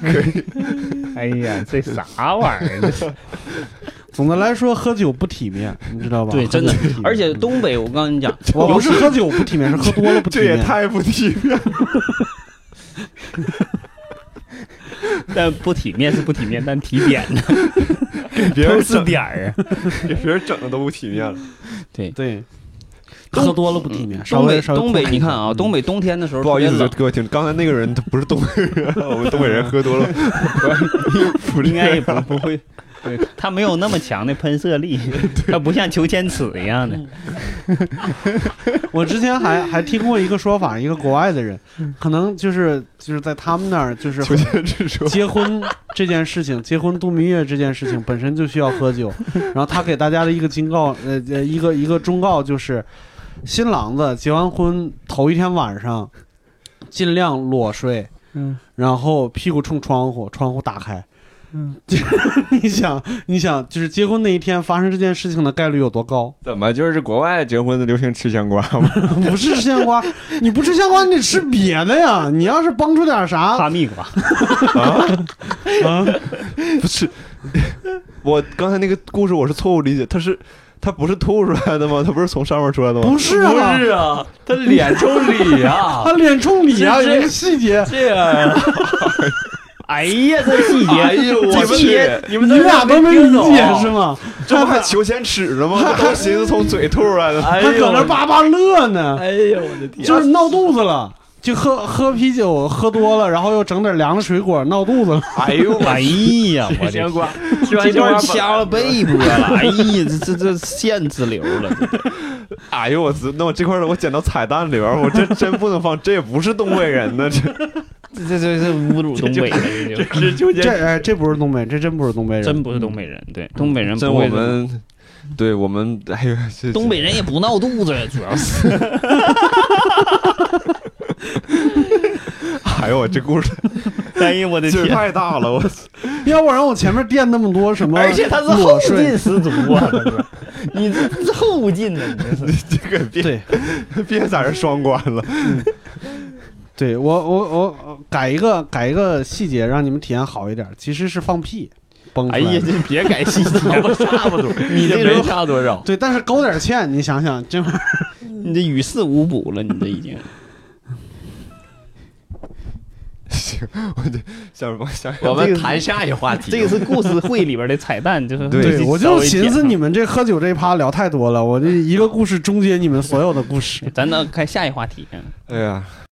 可以。哎呀，这啥玩意儿？总的来说，喝酒不体面，你知道吧？对，真的。而且东北，我跟你讲，我不是喝酒不体面，是喝多了不体面。这也太不体面了。但不体面是不体面，但体点呢？别人是点儿啊，*laughs* 给别人整的都不体面了。*laughs* 对对，喝多了不体面。东北东北，你看啊，东北冬天的时候，不好意思，各位听，刚才那个人他不是东北人，*laughs* 我们东北人喝多了，应该也不不会。对，它没有那么强的喷射力，*laughs* 它不像裘千尺一样的。*laughs* 我之前还还听过一个说法，一个国外的人，可能就是就是在他们那儿，就是结婚这件事情，结婚度蜜月这件事情本身就需要喝酒。*laughs* 然后他给大家的一个警告，呃呃，一个一个忠告就是，新郎子结完婚头一天晚上，尽量裸睡，嗯，然后屁股冲窗户，窗户打开。嗯，*laughs* 你想，你想，就是结婚那一天发生这件事情的概率有多高？怎么就是国外结婚的流行吃香瓜吗？*laughs* 不是吃香瓜，你不吃香瓜，你得吃别的呀。你要是崩出点啥，哈密瓜啊 *laughs* 啊，不是。我刚才那个故事我是错误理解，他是他不是吐出来的吗？他不是从上面出来的吗？不是啊，不是啊，他脸冲里啊，他脸冲里啊，有个细节这样。哎呀，这细节！哎呦，我去！你们你俩都没理解是吗？*laughs* 这不还求钱尺了吗？*laughs* 都寻思从嘴吐出来的，还搁那叭叭乐呢。哎呦，我的天！就是闹肚子了。就喝喝啤酒喝多了，然后又整点凉的水果闹肚子了。哎呦，哎呀，我的瓜，这段掐了背部了。哎呀，这这这线直流了。*laughs* 哎呦我操，那我这块儿我剪到彩蛋里边，我这真不能放，这也不是东北人呢，这这这这侮辱东北人，这就这哎，这不是东北，这真不是东北人，真不是东北人，对，东北人。这我们。对我们，哎呦，东北人也不闹肚子，主要是。*laughs* 哎呦，我这故事，*laughs* 哎呀，我的天，太大了，我 *laughs* 要不然我前面垫那么多什么？而且他是后劲十足啊，你这后劲呢？你这个别别在这双关了。对我，我我改一个改一个细节，让你们体验好一点。其实是放屁。崩哎呀，你别改细节了，*laughs* 差不多，*laughs* 你这没差多少。对，但是勾点芡，你想想，这玩意儿，*laughs* 你这与事无补了，你这已经。行，我这想想，我们谈下一话题。这个是故事会里边的彩蛋，就是对，我就寻思你们这喝酒这一趴聊太多了，我这一个故事终结你们所有的故事。咱能开下一话题。哎呀。